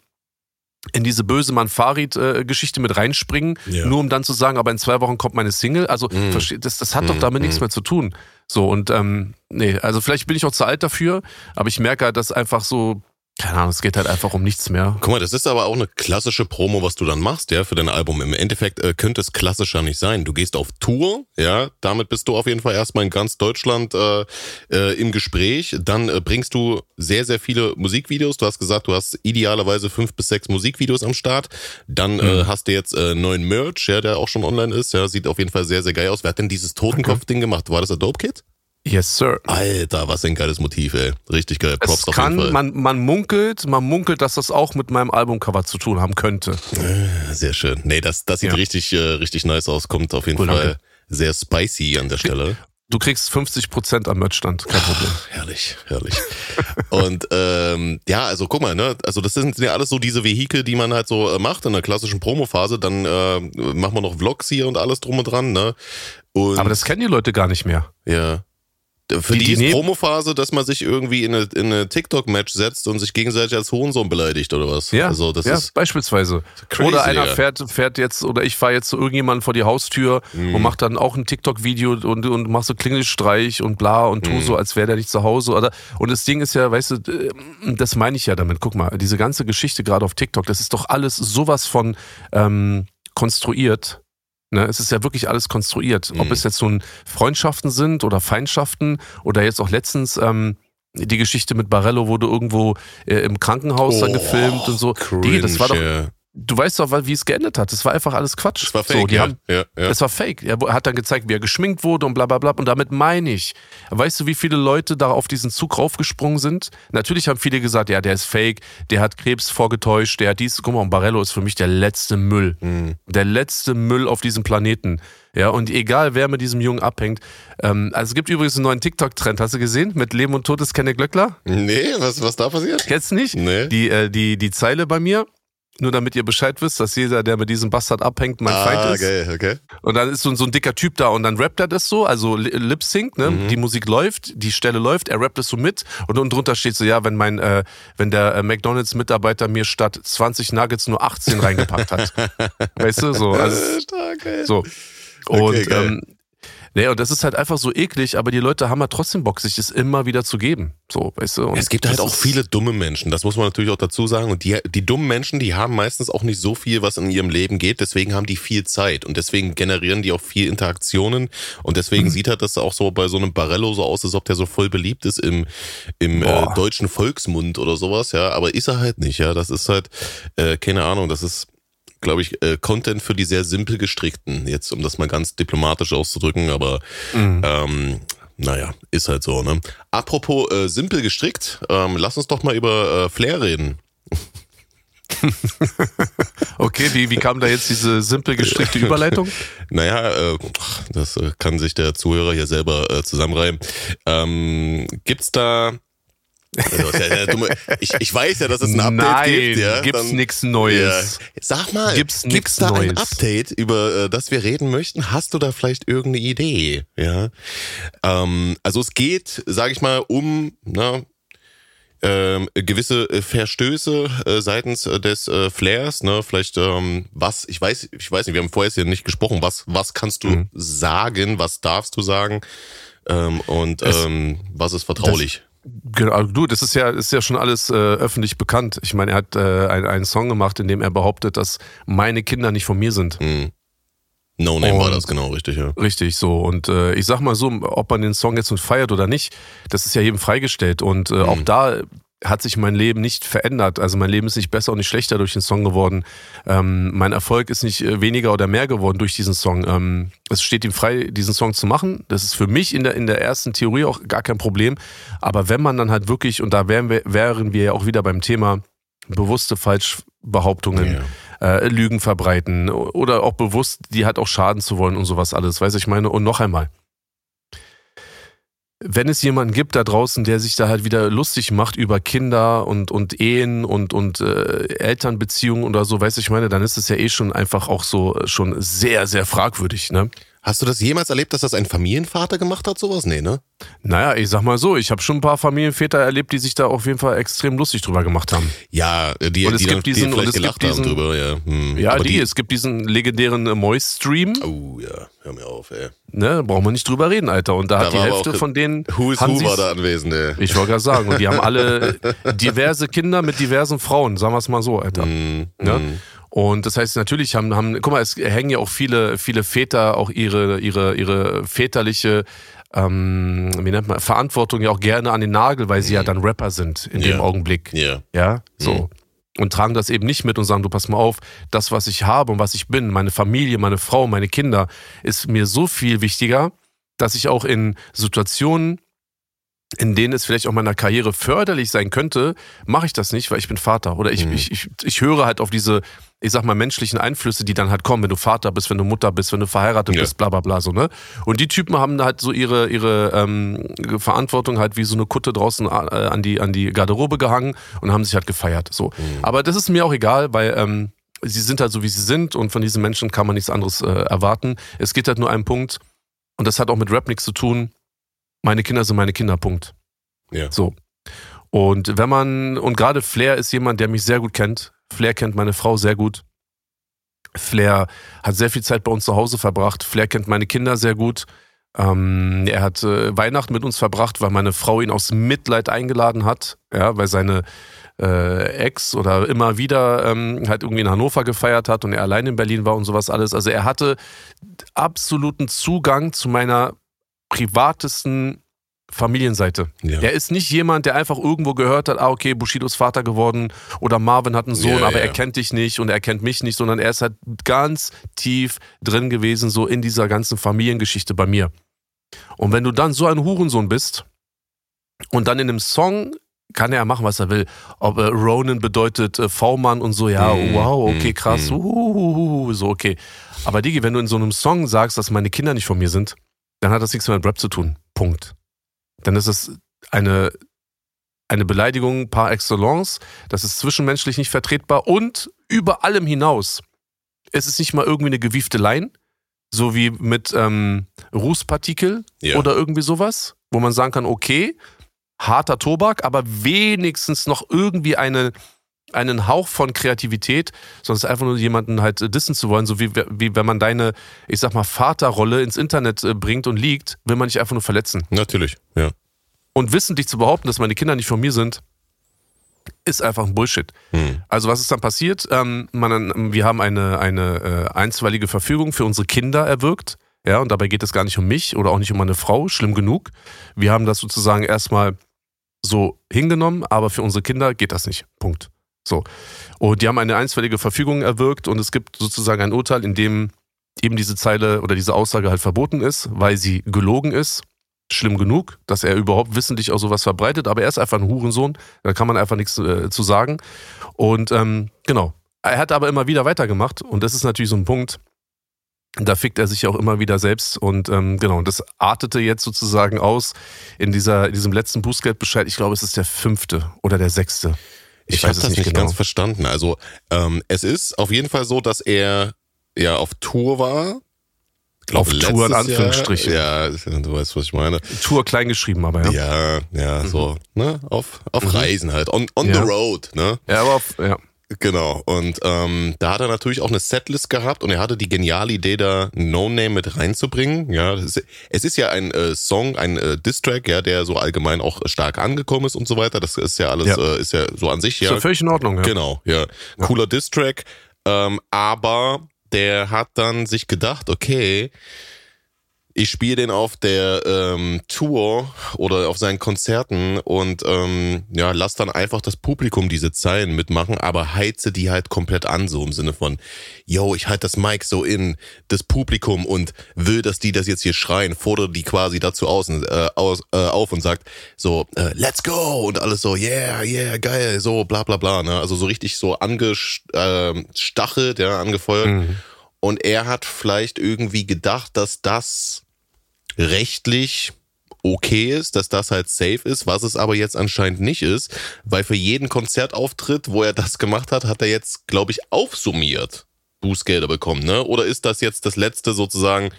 in diese böse Mann Farid-Geschichte mit reinspringen, ja. nur um dann zu sagen, aber in zwei Wochen kommt meine Single. Also mm. das, das hat mm. doch damit mm. nichts mehr zu tun. So und ähm, nee, also vielleicht bin ich auch zu alt dafür, aber ich merke halt, dass einfach so keine Ahnung, es geht halt einfach um nichts mehr. Guck mal, das ist aber auch eine klassische Promo, was du dann machst, ja, für dein Album. Im Endeffekt äh, könnte es klassischer nicht sein. Du gehst auf Tour, ja, damit bist du auf jeden Fall erstmal in ganz Deutschland äh, äh, im Gespräch. Dann äh, bringst du sehr, sehr viele Musikvideos. Du hast gesagt, du hast idealerweise fünf bis sechs Musikvideos am Start. Dann äh, mhm. hast du jetzt äh, neuen Merch, ja, der auch schon online ist. Ja, sieht auf jeden Fall sehr, sehr geil aus. Wer hat denn dieses Totenkopf-Ding gemacht? War das Adobe Kit? Yes, sir. Alter, was ein geiles Motiv, ey. Richtig geil. Props es kann, auf jeden Fall. Man, man munkelt, man munkelt, dass das auch mit meinem Albumcover zu tun haben könnte. Äh, sehr schön. Nee, das, das sieht ja. richtig, äh, richtig nice aus. Kommt auf jeden cool, Fall danke. sehr spicy an der Stelle. Du kriegst 50 Prozent am Merchstand, kein Problem. Ach, herrlich, herrlich. und ähm, ja, also guck mal, ne, also das sind ja alles so diese Vehikel, die man halt so äh, macht in der klassischen Promophase. Dann äh, machen wir noch Vlogs hier und alles drum und dran, ne? Und Aber das kennen die Leute gar nicht mehr. Ja. Für die, die, die Promophase, dass man sich irgendwie in eine, in eine TikTok-Match setzt und sich gegenseitig als Hohensohn beleidigt oder was? Ja, also das ja ist beispielsweise. Crazy, oder einer ja. fährt, fährt jetzt, oder ich fahre jetzt zu irgendjemandem vor die Haustür mm. und mache dann auch ein TikTok-Video und, und mach so Klingelstreich und bla und tu mm. so, als wäre der nicht zu Hause. Oder, und das Ding ist ja, weißt du, äh, das meine ich ja damit. Guck mal, diese ganze Geschichte gerade auf TikTok, das ist doch alles sowas von ähm, konstruiert Ne, es ist ja wirklich alles konstruiert. Mhm. Ob es jetzt nun Freundschaften sind oder Feindschaften oder jetzt auch letztens ähm, die Geschichte mit Barello wurde irgendwo äh, im Krankenhaus oh, dann gefilmt und so. Cringe, die, das war doch, du weißt doch, wie es geendet hat. Das war einfach alles Quatsch. Das war fake, so, ja. Haben, ja, ja. Das war fake. Er hat dann gezeigt, wie er geschminkt wurde und bla bla bla. Und damit meine ich, weißt du, wie viele Leute da auf diesen Zug raufgesprungen sind? Natürlich haben viele gesagt, ja, der ist fake, der hat Krebs vorgetäuscht, der hat dies. Guck mal, und Barello ist für mich der letzte Müll. Mhm. Der letzte Müll auf diesem Planeten. Ja, und egal, wer mit diesem Jungen abhängt. Ähm, also es gibt übrigens einen neuen TikTok-Trend, hast du gesehen? Mit Leben und Tod ist keine Glöckler? Nee, was, was da passiert? Kennst du nicht? Nee. Die, äh, die, die Zeile bei mir, nur damit ihr Bescheid wisst, dass jeder, der mit diesem Bastard abhängt, mein ah, Feind ist. Okay, okay. Und dann ist so, so ein dicker Typ da und dann rappt er das so, also Lip Sync, ne? Mhm. Die Musik läuft, die Stelle läuft, er rappt es so mit und unten drunter steht so, ja, wenn mein, äh, wenn der äh, McDonalds-Mitarbeiter mir statt 20 Nuggets nur 18 reingepackt hat. weißt du, so. Also, Stark, ey. So. Und okay, ähm, Nee, und das ist halt einfach so eklig, aber die Leute haben halt trotzdem Bock, sich das immer wieder zu geben. So, weißt du? Und es gibt halt auch viele dumme Menschen, das muss man natürlich auch dazu sagen. Und die, die dummen Menschen, die haben meistens auch nicht so viel, was in ihrem Leben geht. Deswegen haben die viel Zeit und deswegen generieren die auch viel Interaktionen. Und Mhm. deswegen sieht halt das auch so bei so einem Barello so aus, als ob der so voll beliebt ist im, im äh, deutschen Volksmund oder sowas. Ja, aber ist er halt nicht. Ja, das ist halt, äh, keine Ahnung, das ist glaube ich, äh, Content für die sehr simpel gestrickten, jetzt um das mal ganz diplomatisch auszudrücken, aber Mhm. ähm, naja, ist halt so, ne? Apropos äh, simpel gestrickt, ähm, lass uns doch mal über äh, Flair reden. Okay, wie, wie kam da jetzt diese simpel gestrickte Überleitung? Naja, äh, das äh, kann sich der Zuhörer hier selber äh, zusammenreimen. Ähm, gibt's da. Also, ich, ich weiß ja, dass es ein Update Nein, gibt. Ja, gibt's nix Neues. Ja. Sag mal, Gibt's gibt's, da ein Neues? Update, über äh, das wir reden möchten? Hast du da vielleicht irgendeine Idee? Ja. Ähm, also es geht, sage ich mal, um na, ähm, gewisse äh, Verstöße äh, seitens äh, des äh, Flairs, ne? Vielleicht ähm, was, ich weiß, ich weiß nicht, wir haben vorher hier nicht gesprochen, was, was kannst du Mhm. sagen, was darfst du sagen ähm, und Es- ähm, was ist vertraulich? Genau, du, das ist ja, ist ja schon alles äh, öffentlich bekannt. Ich meine, er hat äh, ein, einen Song gemacht, in dem er behauptet, dass meine Kinder nicht von mir sind. Hm. No Name war Und- das genau richtig, ja. Richtig so. Und äh, ich sag mal so, ob man den Song jetzt nun feiert oder nicht, das ist ja jedem freigestellt. Und äh, auch da hat sich mein Leben nicht verändert. Also mein Leben ist nicht besser und nicht schlechter durch den Song geworden. Ähm, mein Erfolg ist nicht äh, weniger oder mehr geworden durch diesen Song. Ähm, es steht ihm frei, diesen Song zu machen. Das ist für mich in der, in der ersten Theorie auch gar kein Problem. Aber wenn man dann halt wirklich, und da wären wir, wären wir ja auch wieder beim Thema bewusste Falschbehauptungen, äh, Lügen verbreiten oder auch bewusst, die halt auch schaden zu wollen und sowas alles. Weiß ich meine? Und noch einmal. Wenn es jemanden gibt da draußen, der sich da halt wieder lustig macht über Kinder und, und Ehen und, und äh, Elternbeziehungen oder so, weiß ich meine, dann ist es ja eh schon einfach auch so äh, schon sehr, sehr fragwürdig, ne? Hast du das jemals erlebt, dass das ein Familienvater gemacht hat, sowas? Nee, ne? Naja, ich sag mal so, ich habe schon ein paar Familienväter erlebt, die sich da auf jeden Fall extrem lustig drüber gemacht haben. Ja, die, Und es die, gibt dann, die diesen- und es gibt gelacht haben diesen- drüber, ja. Hm. Ja, Aber die, es gibt diesen legendären äh, Moist-Stream, Oh ja, hör mir auf, ey. ne, brauchen wir nicht drüber reden, Alter. Und da, Da hat die Hälfte von denen. Who is who war da anwesend, ey. Ich wollte gerade sagen, und die haben alle diverse Kinder mit diversen Frauen, sagen wir es mal so, Alter. Hm, Ne? hm. Und das heißt, natürlich haben, haben, guck mal, es hängen ja auch viele, viele Väter auch ihre, ihre, ihre väterliche, ähm, wie nennt man, Verantwortung ja auch gerne an den Nagel, weil sie ja dann Rapper sind in dem Ja. Augenblick. Ja. Ja, so. Mhm. Und tragen das eben nicht mit und sagen, du pass mal auf, das, was ich habe und was ich bin, meine Familie, meine Frau, meine Kinder, ist mir so viel wichtiger, dass ich auch in Situationen, in denen es vielleicht auch meiner Karriere förderlich sein könnte, mache ich das nicht, weil ich bin Vater. Oder ich, Mhm. ich, ich, ich höre halt auf diese, ich sag mal, menschlichen Einflüsse, die dann halt kommen, wenn du Vater bist, wenn du Mutter bist, wenn du verheiratet Ja. bist, bla bla bla so, ne? Und die Typen haben halt so ihre, ihre ähm, Verantwortung halt wie so eine Kutte draußen äh, an, die, an die Garderobe gehangen und haben sich halt gefeiert. So. Aber das ist mir auch egal, weil ähm, sie sind halt so, wie sie sind und von diesen Menschen kann man nichts anderes äh, erwarten. Es geht halt nur einen Punkt und das hat auch mit Rap nichts zu tun. Meine Kinder sind meine Kinder, Punkt. Ja. So. Und wenn man, und gerade Flair ist jemand, der mich sehr gut kennt. Flair kennt meine Frau sehr gut. Flair hat sehr viel Zeit bei uns zu Hause verbracht. Flair kennt meine Kinder sehr gut. Ähm, er hat äh, Weihnachten mit uns verbracht, weil meine Frau ihn aus Mitleid eingeladen hat, ja, weil seine äh, Ex oder immer wieder ähm, halt irgendwie in Hannover gefeiert hat und er allein in Berlin war und sowas alles. Also er hatte absoluten Zugang zu meiner privatesten Familienseite. Ja. Er ist nicht jemand, der einfach irgendwo gehört hat, ah, okay, Bushido ist Vater geworden oder Marvin hat einen Sohn, Ja, aber ja. er kennt dich nicht und er kennt mich nicht, sondern er ist halt ganz tief drin gewesen, so in dieser ganzen Familiengeschichte bei mir. Und wenn du dann so ein Hurensohn bist und dann in einem Song kann er ja machen, was er will. Ob äh, Ronan bedeutet äh, V-Mann und so, ja, Mm, wow, okay, mm, krass, mm. uhuhuhu, so, okay. Aber Digi, wenn du in so einem Song sagst, dass meine Kinder nicht von mir sind, dann hat das nichts mehr mit Rap zu tun. Punkt. Dann ist es eine, eine Beleidigung par excellence. Das ist zwischenmenschlich nicht vertretbar und über allem hinaus. Es ist nicht mal irgendwie eine gewiefte Line, so wie mit ähm, Rußpartikel Ja. oder irgendwie sowas, wo man sagen kann, okay, harter Tobak, aber wenigstens noch irgendwie eine, einen Hauch von Kreativität, ist einfach nur jemanden halt äh, dissen zu wollen, so wie, wie wenn man deine, ich sag mal, Vaterrolle ins Internet äh, bringt und liegt, will man nicht einfach nur verletzen. Natürlich, ja. Und wissentlich zu behaupten, dass meine Kinder nicht von mir sind, ist einfach ein Bullshit. Hm. Also was ist dann passiert? Ähm, man, wir haben eine, eine äh, einstweilige Verfügung für unsere Kinder erwirkt. Ja, und dabei geht es gar nicht um mich oder auch nicht um meine Frau, schlimm genug. Wir haben das sozusagen erstmal so hingenommen, aber für unsere Kinder geht das nicht. Punkt. So. Und die haben eine einstweilige Verfügung erwirkt und es gibt sozusagen ein Urteil, in dem eben diese Zeile oder diese Aussage halt verboten ist, weil sie gelogen ist. Schlimm genug, dass er überhaupt wissentlich auch sowas verbreitet, aber er ist einfach ein Hurensohn, da kann man einfach nichts äh, zu sagen. Und ähm, genau, er hat aber immer wieder weitergemacht und das ist natürlich so ein Punkt, da fickt er sich auch immer wieder selbst und ähm, genau, das artete jetzt sozusagen aus in, dieser, in diesem letzten Bußgeldbescheid. Ich glaube, es ist der fünfte oder der sechste. Ich, ich habe das nicht, genau. ganz verstanden. Also ähm, es ist auf jeden Fall so, dass er ja auf Tour war. Glaub, auf Tour in Anführungsstrichen. Jahr, ja, du weißt, was ich meine. Tour klein geschrieben, aber ja. Ja, ja, mhm. so, ne? Auf, auf mhm. Reisen halt. On, on ja. the road, ne? Ja, aber auf, ja. Genau. Und ähm, da hat er natürlich auch eine Setlist gehabt und er hatte die geniale Idee, da No Name mit reinzubringen. Ja, ist, es ist ja ein äh, Song, ein äh, Distrack, ja, der so allgemein auch stark angekommen ist und so weiter. Das ist ja alles, ja. Äh, ist ja so an sich ja. Ist ja völlig in Ordnung, ja. Genau, ja. ja. Cooler Distrack. Ähm, aber der hat dann sich gedacht, okay, ich spiele den auf der ähm, Tour oder auf seinen Konzerten und ähm, ja, lass dann einfach das Publikum diese Zeilen mitmachen, aber heize die halt komplett an, so im Sinne von, yo, ich halte das Mic so in das Publikum und will, dass die das jetzt hier schreien, fordere die quasi dazu aus, äh, aus, äh, auf und sagt so, äh, let's go und alles so, yeah, yeah, geil, so bla bla bla, ne? Also so richtig so angestachelt, ja, angefeuert. Mhm. Und er hat vielleicht irgendwie gedacht, dass das rechtlich okay ist, dass das halt safe ist, was es aber jetzt anscheinend nicht ist, weil für jeden Konzertauftritt, wo er das gemacht hat, hat er jetzt, glaube ich, aufsummiert Bußgelder bekommen, ne? Oder ist das jetzt das letzte sozusagen,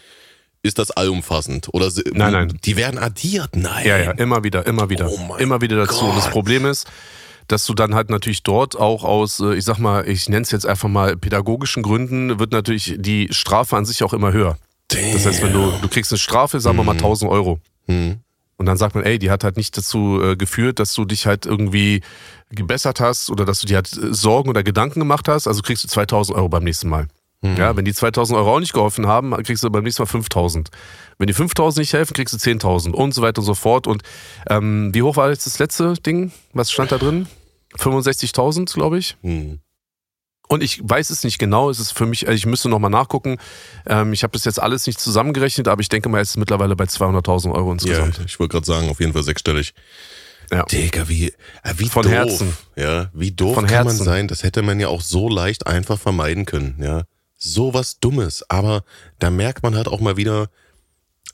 ist das allumfassend? Oder nein, nein. Die werden addiert, nein. Ja, ja, immer wieder, immer wieder. Oh immer wieder dazu. Gott. Und das Problem ist, dass du dann halt natürlich dort auch aus, äh, ich sag mal, ich nenne es jetzt einfach mal pädagogischen Gründen, wird natürlich die Strafe an sich auch immer höher. Damn. Das heißt, wenn du, du kriegst eine Strafe, sagen wir mal 1000 mhm. Euro. Mhm. Und dann sagt man, ey, die hat halt nicht dazu äh, geführt, dass du dich halt irgendwie gebessert hast oder dass du dir halt äh, Sorgen oder Gedanken gemacht hast. Also kriegst du 2000 Euro beim nächsten Mal. Mhm. Ja, wenn die 2000 Euro auch nicht geholfen haben, kriegst du beim nächsten Mal 5000. Wenn die 5000 nicht helfen, kriegst du 10.000 und so weiter und so fort. Und ähm, wie hoch war jetzt das letzte Ding? Was stand da drin? 65.000, glaube ich. Mhm. Und ich weiß es nicht genau, es ist für mich, also ich müsste nochmal nachgucken. Ähm, ich habe das jetzt alles nicht zusammengerechnet, aber ich denke mal, es ist mittlerweile bei 200.000 Euro insgesamt. Ja, ich wollte gerade sagen, auf jeden Fall sechsstellig. Ja. Digga, wie, äh, wie Von doof. Herzen. Ja, wie doof Von kann Herzen. man sein? Das hätte man ja auch so leicht einfach vermeiden können, ja. So was Dummes. Aber da merkt man halt auch mal wieder,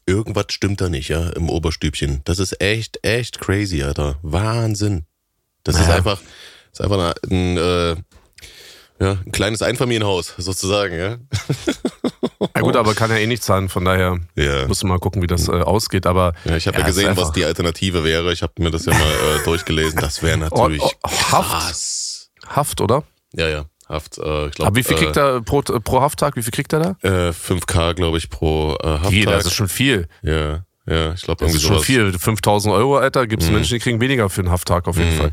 irgendwas stimmt da nicht, ja, im Oberstübchen. Das ist echt, echt crazy, Alter. Wahnsinn. Das naja. ist einfach, das ist einfach ein, ein äh, ja, ein kleines Einfamilienhaus sozusagen, ja. Ja gut, aber kann ja eh nicht zahlen, von daher ja. muss man mal gucken, wie das äh, ausgeht. Aber ja, ich habe ja, gesehen, was die Alternative wäre. Ich habe mir das ja mal äh, durchgelesen. Das wäre oh, natürlich oh, oh, Haft. Haft, oder? Ja, ja. Haft, äh, ich glaub, Aber wie viel kriegt er pro, pro Hafttag? Wie viel kriegt er da? Äh, 5K, glaube ich, pro äh, Hafttag. Wie, das ist schon viel. Ja, ja, ich glaube irgendwie Das ist schon viel. 5000 Euro, Alter, gibt es mhm. Menschen, die kriegen weniger für einen Hafttag auf jeden mhm. Fall.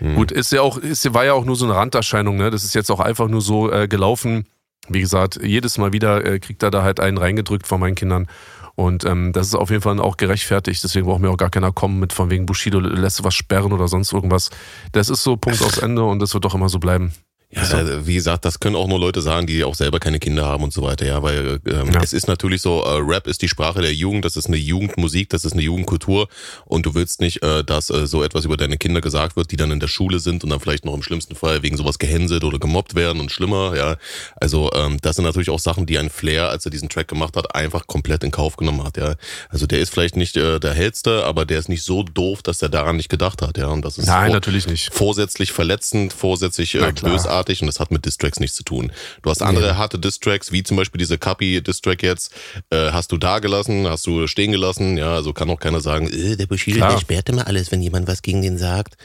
Mhm. Gut, ist ja auch, ist, war ja auch nur so eine Randerscheinung, ne? Das ist jetzt auch einfach nur so äh, gelaufen. Wie gesagt, jedes Mal wieder äh, kriegt er da halt einen reingedrückt von meinen Kindern. Und ähm, das ist auf jeden Fall auch gerechtfertigt. Deswegen braucht mir auch gar keiner kommen mit von wegen Bushido lässt was sperren oder sonst irgendwas. Das ist so Punkt aus Ende und das wird doch immer so bleiben. Ja, also, wie gesagt, das können auch nur Leute sagen, die auch selber keine Kinder haben und so weiter, ja, weil ähm, ja. es ist natürlich so, äh, Rap ist die Sprache der Jugend, das ist eine Jugendmusik, das ist eine Jugendkultur und du willst nicht, äh, dass äh, so etwas über deine Kinder gesagt wird, die dann in der Schule sind und dann vielleicht noch im schlimmsten Fall wegen sowas gehänselt oder gemobbt werden und schlimmer, ja. Also ähm, das sind natürlich auch Sachen, die ein Flair, als er diesen Track gemacht hat, einfach komplett in Kauf genommen hat, ja. Also der ist vielleicht nicht äh, der hellste, aber der ist nicht so doof, dass er daran nicht gedacht hat, ja. Und das ist Nein, natürlich nicht. Vorsätzlich verletzend, vorsätzlich äh, bösartig großartig und das hat mit Distracks nichts zu tun. Du hast andere nee. harte Distracks, wie zum Beispiel diese Kapi Distrack jetzt, äh, hast du da gelassen, hast du stehen gelassen, ja, also kann auch keiner sagen, äh, der Bushido, der sperrt immer alles, wenn jemand was gegen den sagt.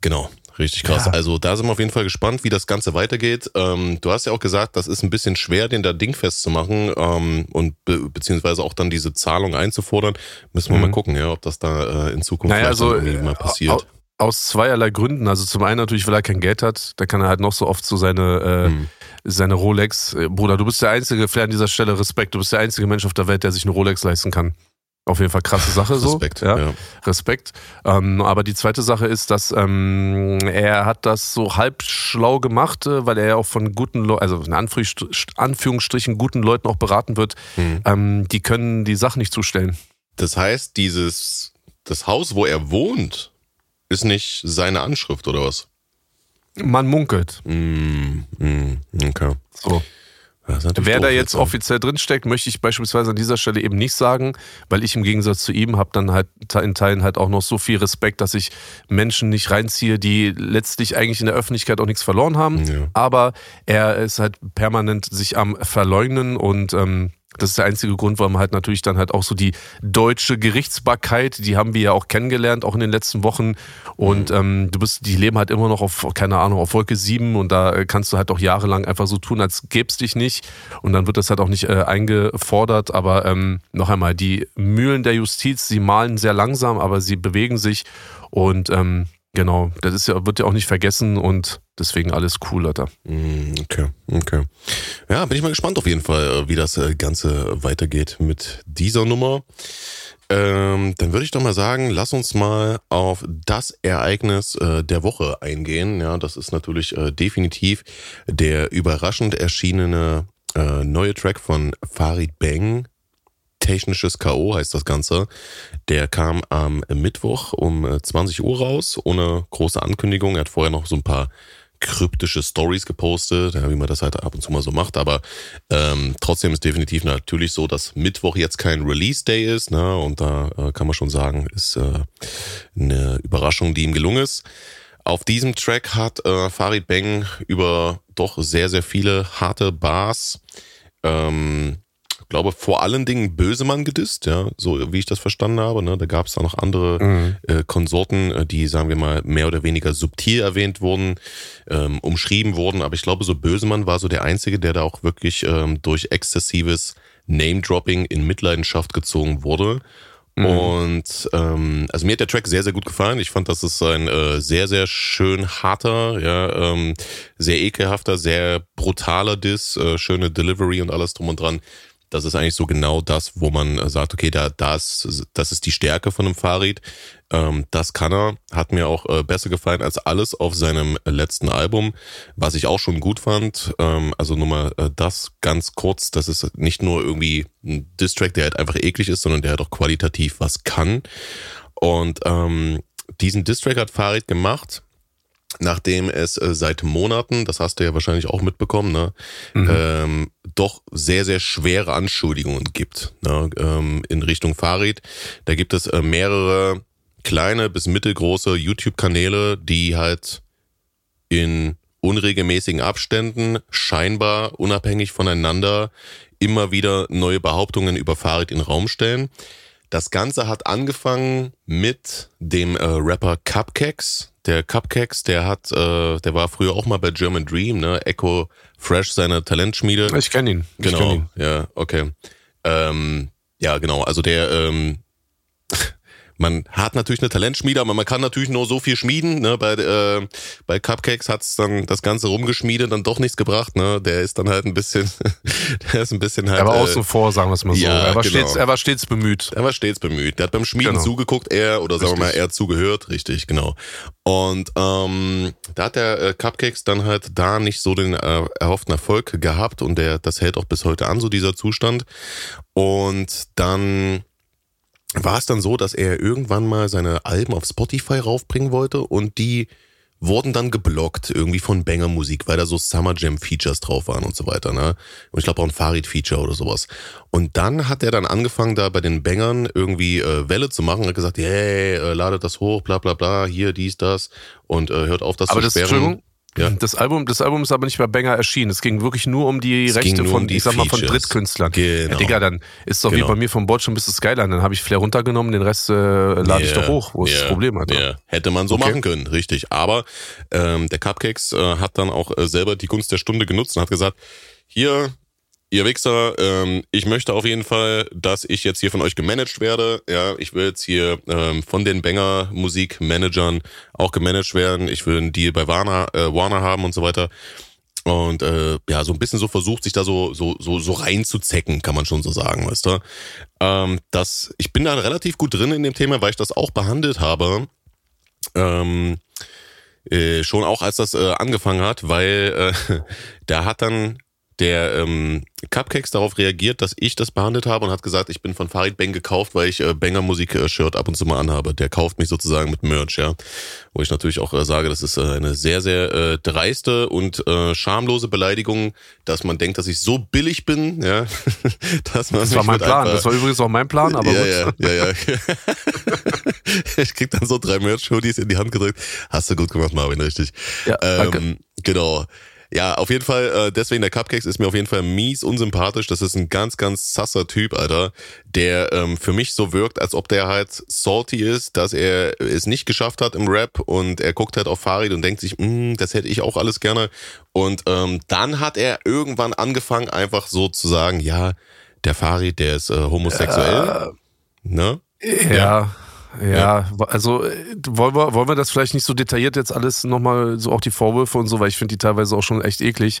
Genau. Richtig krass. Ja. Also da sind wir auf jeden Fall gespannt, wie das Ganze weitergeht. Ähm, du hast ja auch gesagt, das ist ein bisschen schwer, den da Ding festzumachen ähm, und be beziehungsweise auch dann diese Zahlung einzufordern. Müssen wir mhm. mal gucken, ja, ob das da äh, in Zukunft naja, also, mal passiert. Aus zweierlei Gründen. Also zum einen natürlich, weil er kein Geld hat, da kann er halt noch so oft so seine, äh, mhm. seine Rolex. Äh, Bruder, du bist der einzige, vielleicht an dieser Stelle Respekt, du bist der einzige Mensch auf der Welt, der sich eine Rolex leisten kann. Auf jeden Fall krasse Sache so. Respekt. Ja. ja. Respekt. Ähm, aber die zweite Sache ist, dass ähm, er hat das so halb schlau gemacht, äh, weil er ja auch von guten Leuten, also in Anführungsstrichen guten Leuten auch beraten wird. Mhm. Ähm, die können die Sachen nicht zustellen. Das heißt, dieses das Haus, wo er wohnt, ist nicht seine Anschrift oder was? Man munkelt. Mm, mm, okay. So. Wer da jetzt offiziell drinsteckt, möchte ich beispielsweise an dieser Stelle eben nicht sagen, weil ich im Gegensatz zu ihm habe dann halt in Teilen halt auch noch so viel Respekt, dass ich Menschen nicht reinziehe, die letztlich eigentlich in der Öffentlichkeit auch nichts verloren haben. Ja. Aber er ist halt permanent sich am Verleugnen und ähm, das ist der einzige Grund, warum halt natürlich dann halt auch so die deutsche Gerichtsbarkeit, die haben wir ja auch kennengelernt, auch in den letzten Wochen. Und mhm. ähm, du bist, die leben halt immer noch auf, keine Ahnung, auf Wolke 7 und da kannst du halt auch jahrelang einfach so tun, als gäb's dich nicht. Und dann wird das halt auch nicht äh, eingefordert. Aber ähm, noch einmal, die Mühlen der Justiz, sie malen sehr langsam, aber sie bewegen sich. Und ähm, Genau, das ist ja, wird ja auch nicht vergessen und deswegen alles cool, Alter. Mm, okay, okay. Ja, bin ich mal gespannt auf jeden Fall, wie das äh, Ganze weitergeht mit dieser Nummer. Ähm, dann würde ich doch mal sagen, lass uns mal auf das Ereignis äh, der Woche eingehen. Ja, das ist natürlich äh, definitiv der überraschend erschienene äh, neue Track von Farid Bang, Technisches K.O. heißt das Ganze. Der kam am Mittwoch um 20 äh, Uhr raus, ohne große Ankündigung. Er hat vorher noch so ein paar kryptische Stories gepostet, wie man das halt ab und zu mal so macht. Aber ähm, trotzdem ist definitiv natürlich so, dass Mittwoch jetzt kein Release Day ist. Ne? Und da äh, kann man schon sagen, ist äh, eine Überraschung, die ihm gelungen ist. Auf diesem Track hat äh, Farid Bang über doch sehr, sehr viele harte Bars ähm, glaube, vor allen Dingen Bösemann gedisst, ja, so wie ich das verstanden habe. Ne? Da gab es auch noch andere mhm. äh, Konsorten, äh, die, sagen wir mal, mehr oder weniger subtil erwähnt wurden, ähm, umschrieben wurden. Aber ich glaube, so Bösemann war so der Einzige, der da auch wirklich ähm, durch exzessives Name-Dropping in Mitleidenschaft gezogen wurde. Mhm. Und ähm, also mir hat der Track sehr, sehr gut gefallen. Ich fand, das ist ein äh, sehr, sehr schön harter, ja, ähm, sehr ekelhafter, sehr brutaler Diss, äh, schöne Delivery und alles drum und dran das ist eigentlich so genau das, wo man sagt, okay, da, das, das ist die Stärke von einem Fahrrad. Ähm, das kann er, hat mir auch äh, besser gefallen als alles auf seinem letzten Album, was ich auch schon gut fand. Ähm, also nur mal äh, das ganz kurz, das ist nicht nur irgendwie ein Distrack, der halt einfach eklig ist, sondern der halt auch qualitativ was kann. Und ähm, diesen Distrack hat Farid gemacht nachdem es äh, seit Monaten, das hast du ja wahrscheinlich auch mitbekommen, ne, mhm. ähm, doch sehr, sehr schwere Anschuldigungen gibt ne, ähm, in Richtung Farid. Da gibt es äh, mehrere kleine bis mittelgroße YouTube-Kanäle, die halt in unregelmäßigen Abständen, scheinbar unabhängig voneinander, immer wieder neue Behauptungen über Farid in den Raum stellen. Das Ganze hat angefangen mit dem äh, Rapper Cupcakes. Der Cupcakes, der hat, äh, der war früher auch mal bei German Dream, ne? Echo Fresh, seine Talentschmiede. Ich kenne ihn. Genau. Kenn ihn. Ja, okay. Ähm, ja, genau. Also der ähm, man hat natürlich eine Talentschmiede, aber man kann natürlich nur so viel schmieden. Ne? Bei, äh, bei Cupcakes hat's dann das Ganze rumgeschmiedet, dann doch nichts gebracht. Ne? Der ist dann halt ein bisschen, der ist ein bisschen halt. Er war äh, außen vor, sagen wir es mal so. Ja, er, war genau. stets, er war stets bemüht. Er war stets bemüht. Der hat beim Schmieden genau. zugeguckt, er, oder sagen wir mal, er zugehört, richtig, genau. Und ähm, da hat der äh, Cupcakes dann halt da nicht so den äh, erhofften Erfolg gehabt und der, das hält auch bis heute an, so dieser Zustand. Und dann war es dann so, dass er irgendwann mal seine Alben auf Spotify raufbringen wollte und die wurden dann geblockt irgendwie von Banger Musik, weil da so Summer Jam Features drauf waren und so weiter, ne? Und ich glaube auch ein Farid Feature oder sowas. Und dann hat er dann angefangen da bei den Bangern irgendwie äh, Welle zu machen, hat gesagt, hey, äh, ladet das hoch, bla bla bla, hier dies das und äh, hört auf das Aber zu das, sperren. Ja. Das Album, das Album ist aber nicht bei Banger erschienen. Es ging wirklich nur um die Es Rechte von, um die ich sag mal, von. Drittkünstlern. Genau. Ja, Digga, dann ist doch Genau. wie bei mir vom Bord schon bis zu Skyline. Dann habe ich Flair runtergenommen, den Rest äh, lade ich Ja, doch hoch, wo ja, das Problem hat. Ja. Hätte man so Okay. machen können, richtig. Aber ähm, der Cupcakes äh, hat dann auch äh, selber die Gunst der Stunde genutzt und hat gesagt, hier, ihr Wichser, ähm, ich möchte auf jeden Fall, dass ich jetzt hier von euch gemanagt werde. Ja, ich will jetzt hier ähm, von den Banger Musikmanagern auch gemanagt werden. Ich will einen Deal bei Warner, äh, Warner haben und so weiter. Und äh, ja, so ein bisschen so versucht, sich da so, so, so, so reinzuzecken, kann man schon so sagen, weißt du. Ähm, das, ich bin da relativ gut drin in dem Thema, weil ich das auch behandelt habe. Ähm, äh, schon auch als das äh, angefangen hat, weil äh, da hat dann der ähm, Cupcakes darauf reagiert, dass ich das behandelt habe und hat gesagt, ich bin von Farid Bang gekauft, weil ich äh, Banger Musik äh, Shirt ab und zu mal anhabe. Der kauft mich sozusagen mit Merch, ja. Wo ich natürlich auch äh, sage, das ist äh, eine sehr, sehr äh, dreiste und äh, schamlose Beleidigung, dass man denkt, dass ich so billig bin, ja. dass man Das war mein Plan. einfach- Das war übrigens auch mein Plan, aber ja, gut. ja, ja, ja. ich krieg dann so drei Merch-Hoodies in die Hand gedrückt. Hast du gut gemacht, Marvin, richtig. Ja, danke. ähm, genau. Ja, auf jeden Fall, äh, deswegen der Cupcakes ist mir auf jeden Fall mies unsympathisch. Das ist ein ganz, ganz sasser Typ, Alter, der ähm, für mich so wirkt, als ob der halt salty ist, dass er es nicht geschafft hat im Rap und er guckt halt auf Farid und denkt sich, "Mm, das hätte ich auch alles gerne. Und ähm, dann hat er irgendwann angefangen, einfach so zu sagen, ja, der Farid, der ist äh, homosexuell. Ne? Ja, ja, also äh, wollen wir, wollen wir das vielleicht nicht so detailliert jetzt alles nochmal, so auch die Vorwürfe und so, weil ich finde die teilweise auch schon echt eklig.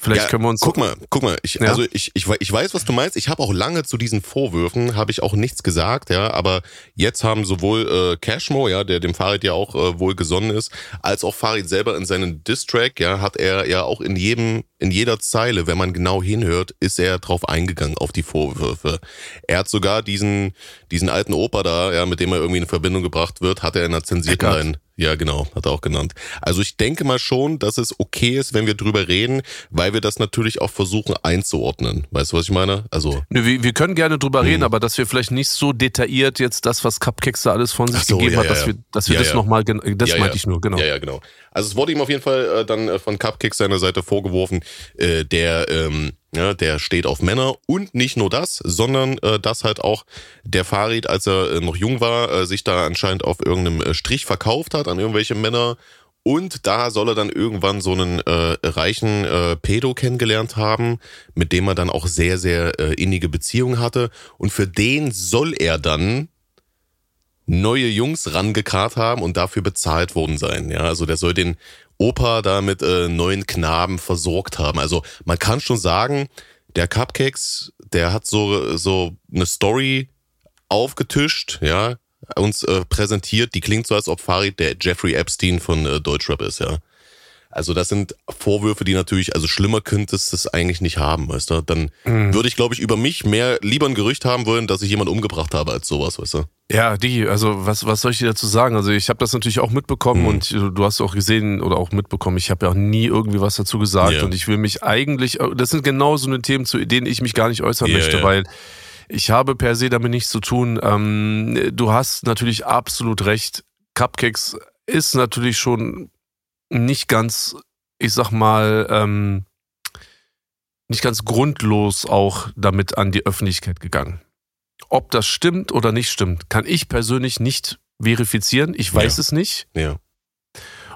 Vielleicht Ja, können wir uns. Guck mal, guck mal, ich, Ja. also ich, ich, ich weiß, was du meinst. Ich habe auch lange zu diesen Vorwürfen, habe ich auch nichts gesagt, ja, aber jetzt haben sowohl äh, Cashmo, ja, der dem Farid ja auch äh, wohl gesonnen ist, als auch Farid selber in seinem Distrack, ja, hat er ja auch in jedem, in jeder Zeile, wenn man genau hinhört, ist er drauf eingegangen auf die Vorwürfe. Er hat sogar diesen, diesen alten Opa da, ja, mit dem er irgendwie in Verbindung gebracht wird, hat er in einer zensierten ja, genau, hat er auch genannt. Also ich denke mal schon, dass es okay ist, wenn wir drüber reden, weil wir das natürlich auch versuchen einzuordnen. Weißt du, was ich meine? Also, Nö, wir, wir können gerne drüber reden, aber dass wir vielleicht nicht so detailliert jetzt das, was Cupcakes da alles von sich so, gegeben ja, hat, dass ja. wir, dass wir Ja, das ja. nochmal, das meinte ich nur, genau. Ja, ja, genau. Also es wurde ihm auf jeden Fall äh, dann äh, von Cupcakes seiner Seite vorgeworfen, äh, der, ähm, ja, der steht auf Männer und nicht nur das, sondern äh, dass halt auch der Farid, als er äh, noch jung war, äh, sich da anscheinend auf irgendeinem äh, Strich verkauft hat an irgendwelche Männer. Und da soll er dann irgendwann so einen äh, reichen äh, Pedo kennengelernt haben, mit dem er dann auch sehr, sehr äh, innige Beziehungen hatte. Und für den soll er dann neue Jungs rangekarrt haben und dafür bezahlt worden sein. Ja, also der soll den Opa da mit äh, neuen Knaben versorgt haben. Also man kann schon sagen, der Cupcakes, der hat so so eine Story aufgetischt, ja, uns äh, präsentiert, die klingt so, als ob Farid der Jeffrey Epstein von äh, Deutschrap ist, ja. Also das sind Vorwürfe, die natürlich, also schlimmer könntest du es eigentlich nicht haben, weißt du? Dann würde ich, glaube ich, über mich mehr lieber ein Gerücht haben wollen, dass ich jemanden umgebracht habe als sowas, weißt du? Ja, die, also was, was soll ich dir dazu sagen? Also ich habe das natürlich auch mitbekommen Mhm. und du hast auch gesehen oder auch mitbekommen, ich habe ja auch nie irgendwie was dazu gesagt Ja. und ich will mich eigentlich, das sind genau so eine Themen, zu denen ich mich gar nicht äußern Ja, möchte, ja. weil ich habe per se damit nichts zu tun. Ähm, du hast natürlich absolut recht. Cupcakes ist natürlich schon nicht ganz, ich sag mal, ähm, nicht ganz grundlos auch damit an die Öffentlichkeit gegangen. Ob das stimmt oder nicht stimmt, kann ich persönlich nicht verifizieren. Ich weiß Ja. es nicht. Ja.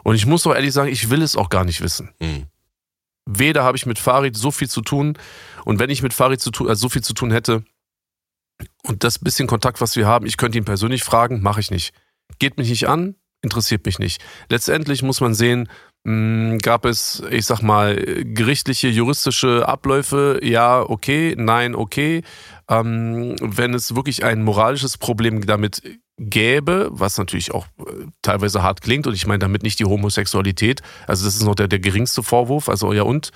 Und ich muss auch ehrlich sagen, ich will es auch gar nicht wissen. Mhm. Weder habe ich mit Farid so viel zu tun und wenn ich mit Farid zu tun, also so viel zu tun hätte und das bisschen Kontakt, was wir haben, ich könnte ihn persönlich fragen, mache ich nicht. Geht mich nicht an, interessiert mich nicht. Letztendlich muss man sehen, mh, gab es, ich sag mal, gerichtliche, juristische Abläufe, ja, okay, nein, okay. Ähm, wenn es wirklich ein moralisches Problem damit gäbe, was natürlich auch äh, teilweise hart klingt, und ich meine damit nicht die Homosexualität, also das ist noch der, der geringste Vorwurf, also ja und,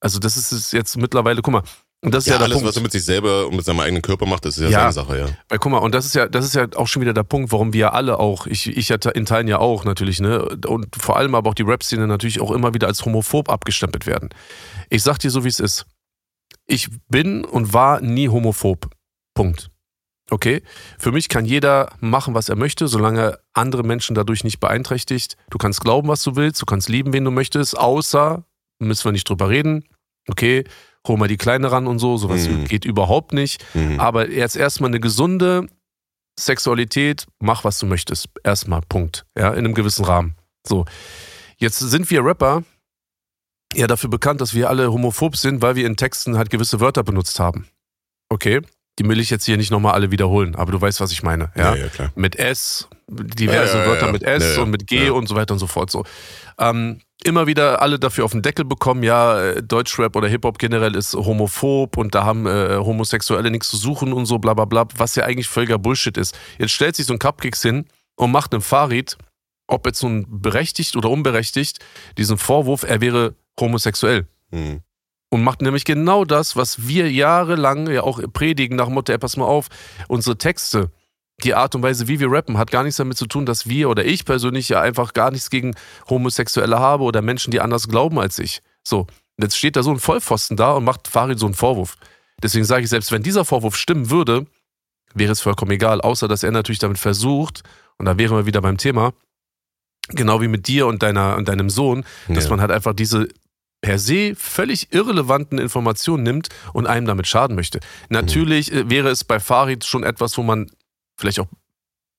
also das ist jetzt mittlerweile, guck mal, und das ist Ja, ja, alles, Punkt. was er mit sich selber und mit seinem eigenen Körper macht, ist ja, Ja. seine Sache, ja. Weil guck mal, und das ist ja, das ist ja auch schon wieder der Punkt, warum wir alle auch, ich, ich ja in Teilen ja auch natürlich, ne, und vor allem aber auch die Rap-Szene natürlich auch immer wieder als homophob abgestempelt werden. Ich sag dir so, wie es ist. Ich bin und war nie homophob. Punkt. Okay, für mich kann jeder machen, was er möchte, solange andere Menschen dadurch nicht beeinträchtigt. Du kannst glauben, was du willst, du kannst lieben, wen du möchtest, außer, müssen wir nicht drüber reden, okay, hol mal die Kleine ran und so, sowas Mhm. geht überhaupt nicht. Mhm. Aber jetzt erstmal eine gesunde Sexualität, mach was du möchtest. Erstmal, Punkt. Ja, in einem gewissen Rahmen. So. Jetzt sind wir Rapper ja dafür bekannt, dass wir alle homophob sind, weil wir in Texten halt gewisse Wörter benutzt haben. Okay? Die will ich jetzt hier nicht nochmal alle wiederholen, aber du weißt, was ich meine. Ja? ja, ja klar. Mit S, diverse Ja, Wörter mit S und mit G und so weiter und so fort. So. Ähm, immer wieder alle dafür auf den Deckel bekommen, ja, äh, Deutschrap oder Hip-Hop generell ist homophob und da haben äh, Homosexuelle nichts zu suchen und so, bla bla bla, was ja eigentlich völliger Bullshit ist. Jetzt stellt sich so ein Cupcakes hin und macht einem Farid, ob jetzt nun berechtigt oder unberechtigt, diesen Vorwurf, er wäre homosexuell. Mhm. Und macht nämlich genau das, was wir jahrelang ja auch predigen, nach dem Motto, ey, pass mal auf, unsere Texte, die Art und Weise, wie wir rappen, hat gar nichts damit zu tun, dass wir oder ich persönlich ja einfach gar nichts gegen Homosexuelle habe oder Menschen, die anders glauben als ich. So, jetzt steht da so ein Vollpfosten da und macht Farid so einen Vorwurf. Deswegen sage ich, selbst wenn dieser Vorwurf stimmen würde, wäre es vollkommen egal, außer dass er natürlich damit versucht, und da wären wir wieder beim Thema, genau wie mit dir und, deiner, und deinem Sohn, dass Ja. man halt einfach diese per se völlig irrelevanten Informationen nimmt und einem damit schaden möchte. Natürlich äh, wäre es bei Farid schon etwas, wo man vielleicht auch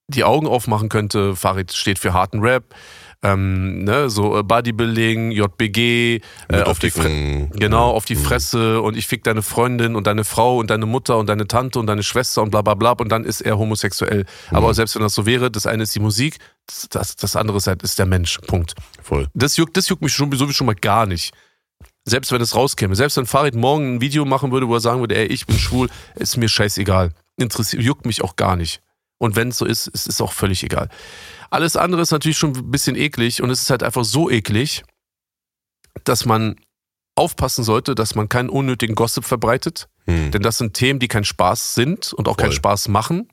die Augen aufmachen könnte. Farid steht für harten Rap, ähm, ne, so äh, Bodybuilding, JBG, äh, auf die Fre Genau, auf die Mhm. Fresse und ich fick deine Freundin und deine Frau und deine Mutter und deine Tante und deine Schwester und bla bla bla und dann ist er homosexuell. Aber Mhm. selbst wenn das so wäre, das eine ist die Musik, das, das, das andere ist, halt, ist der Mensch. Punkt. Voll. Das juckt, das juckt mich schon, sowieso schon mal gar nicht. Selbst wenn es rauskäme. Selbst wenn Farid morgen ein Video machen würde, wo er sagen würde, ey, ich bin schwul, ist mir scheißegal. Interessiert, juckt mich auch gar nicht. Und wenn es so ist, ist es auch völlig egal. Alles andere ist natürlich schon ein bisschen eklig und es ist halt einfach so eklig, dass man aufpassen sollte, dass man keinen unnötigen Gossip verbreitet. Mhm. Denn das sind Themen, die kein Spaß sind und auch keinen Voll. Spaß machen.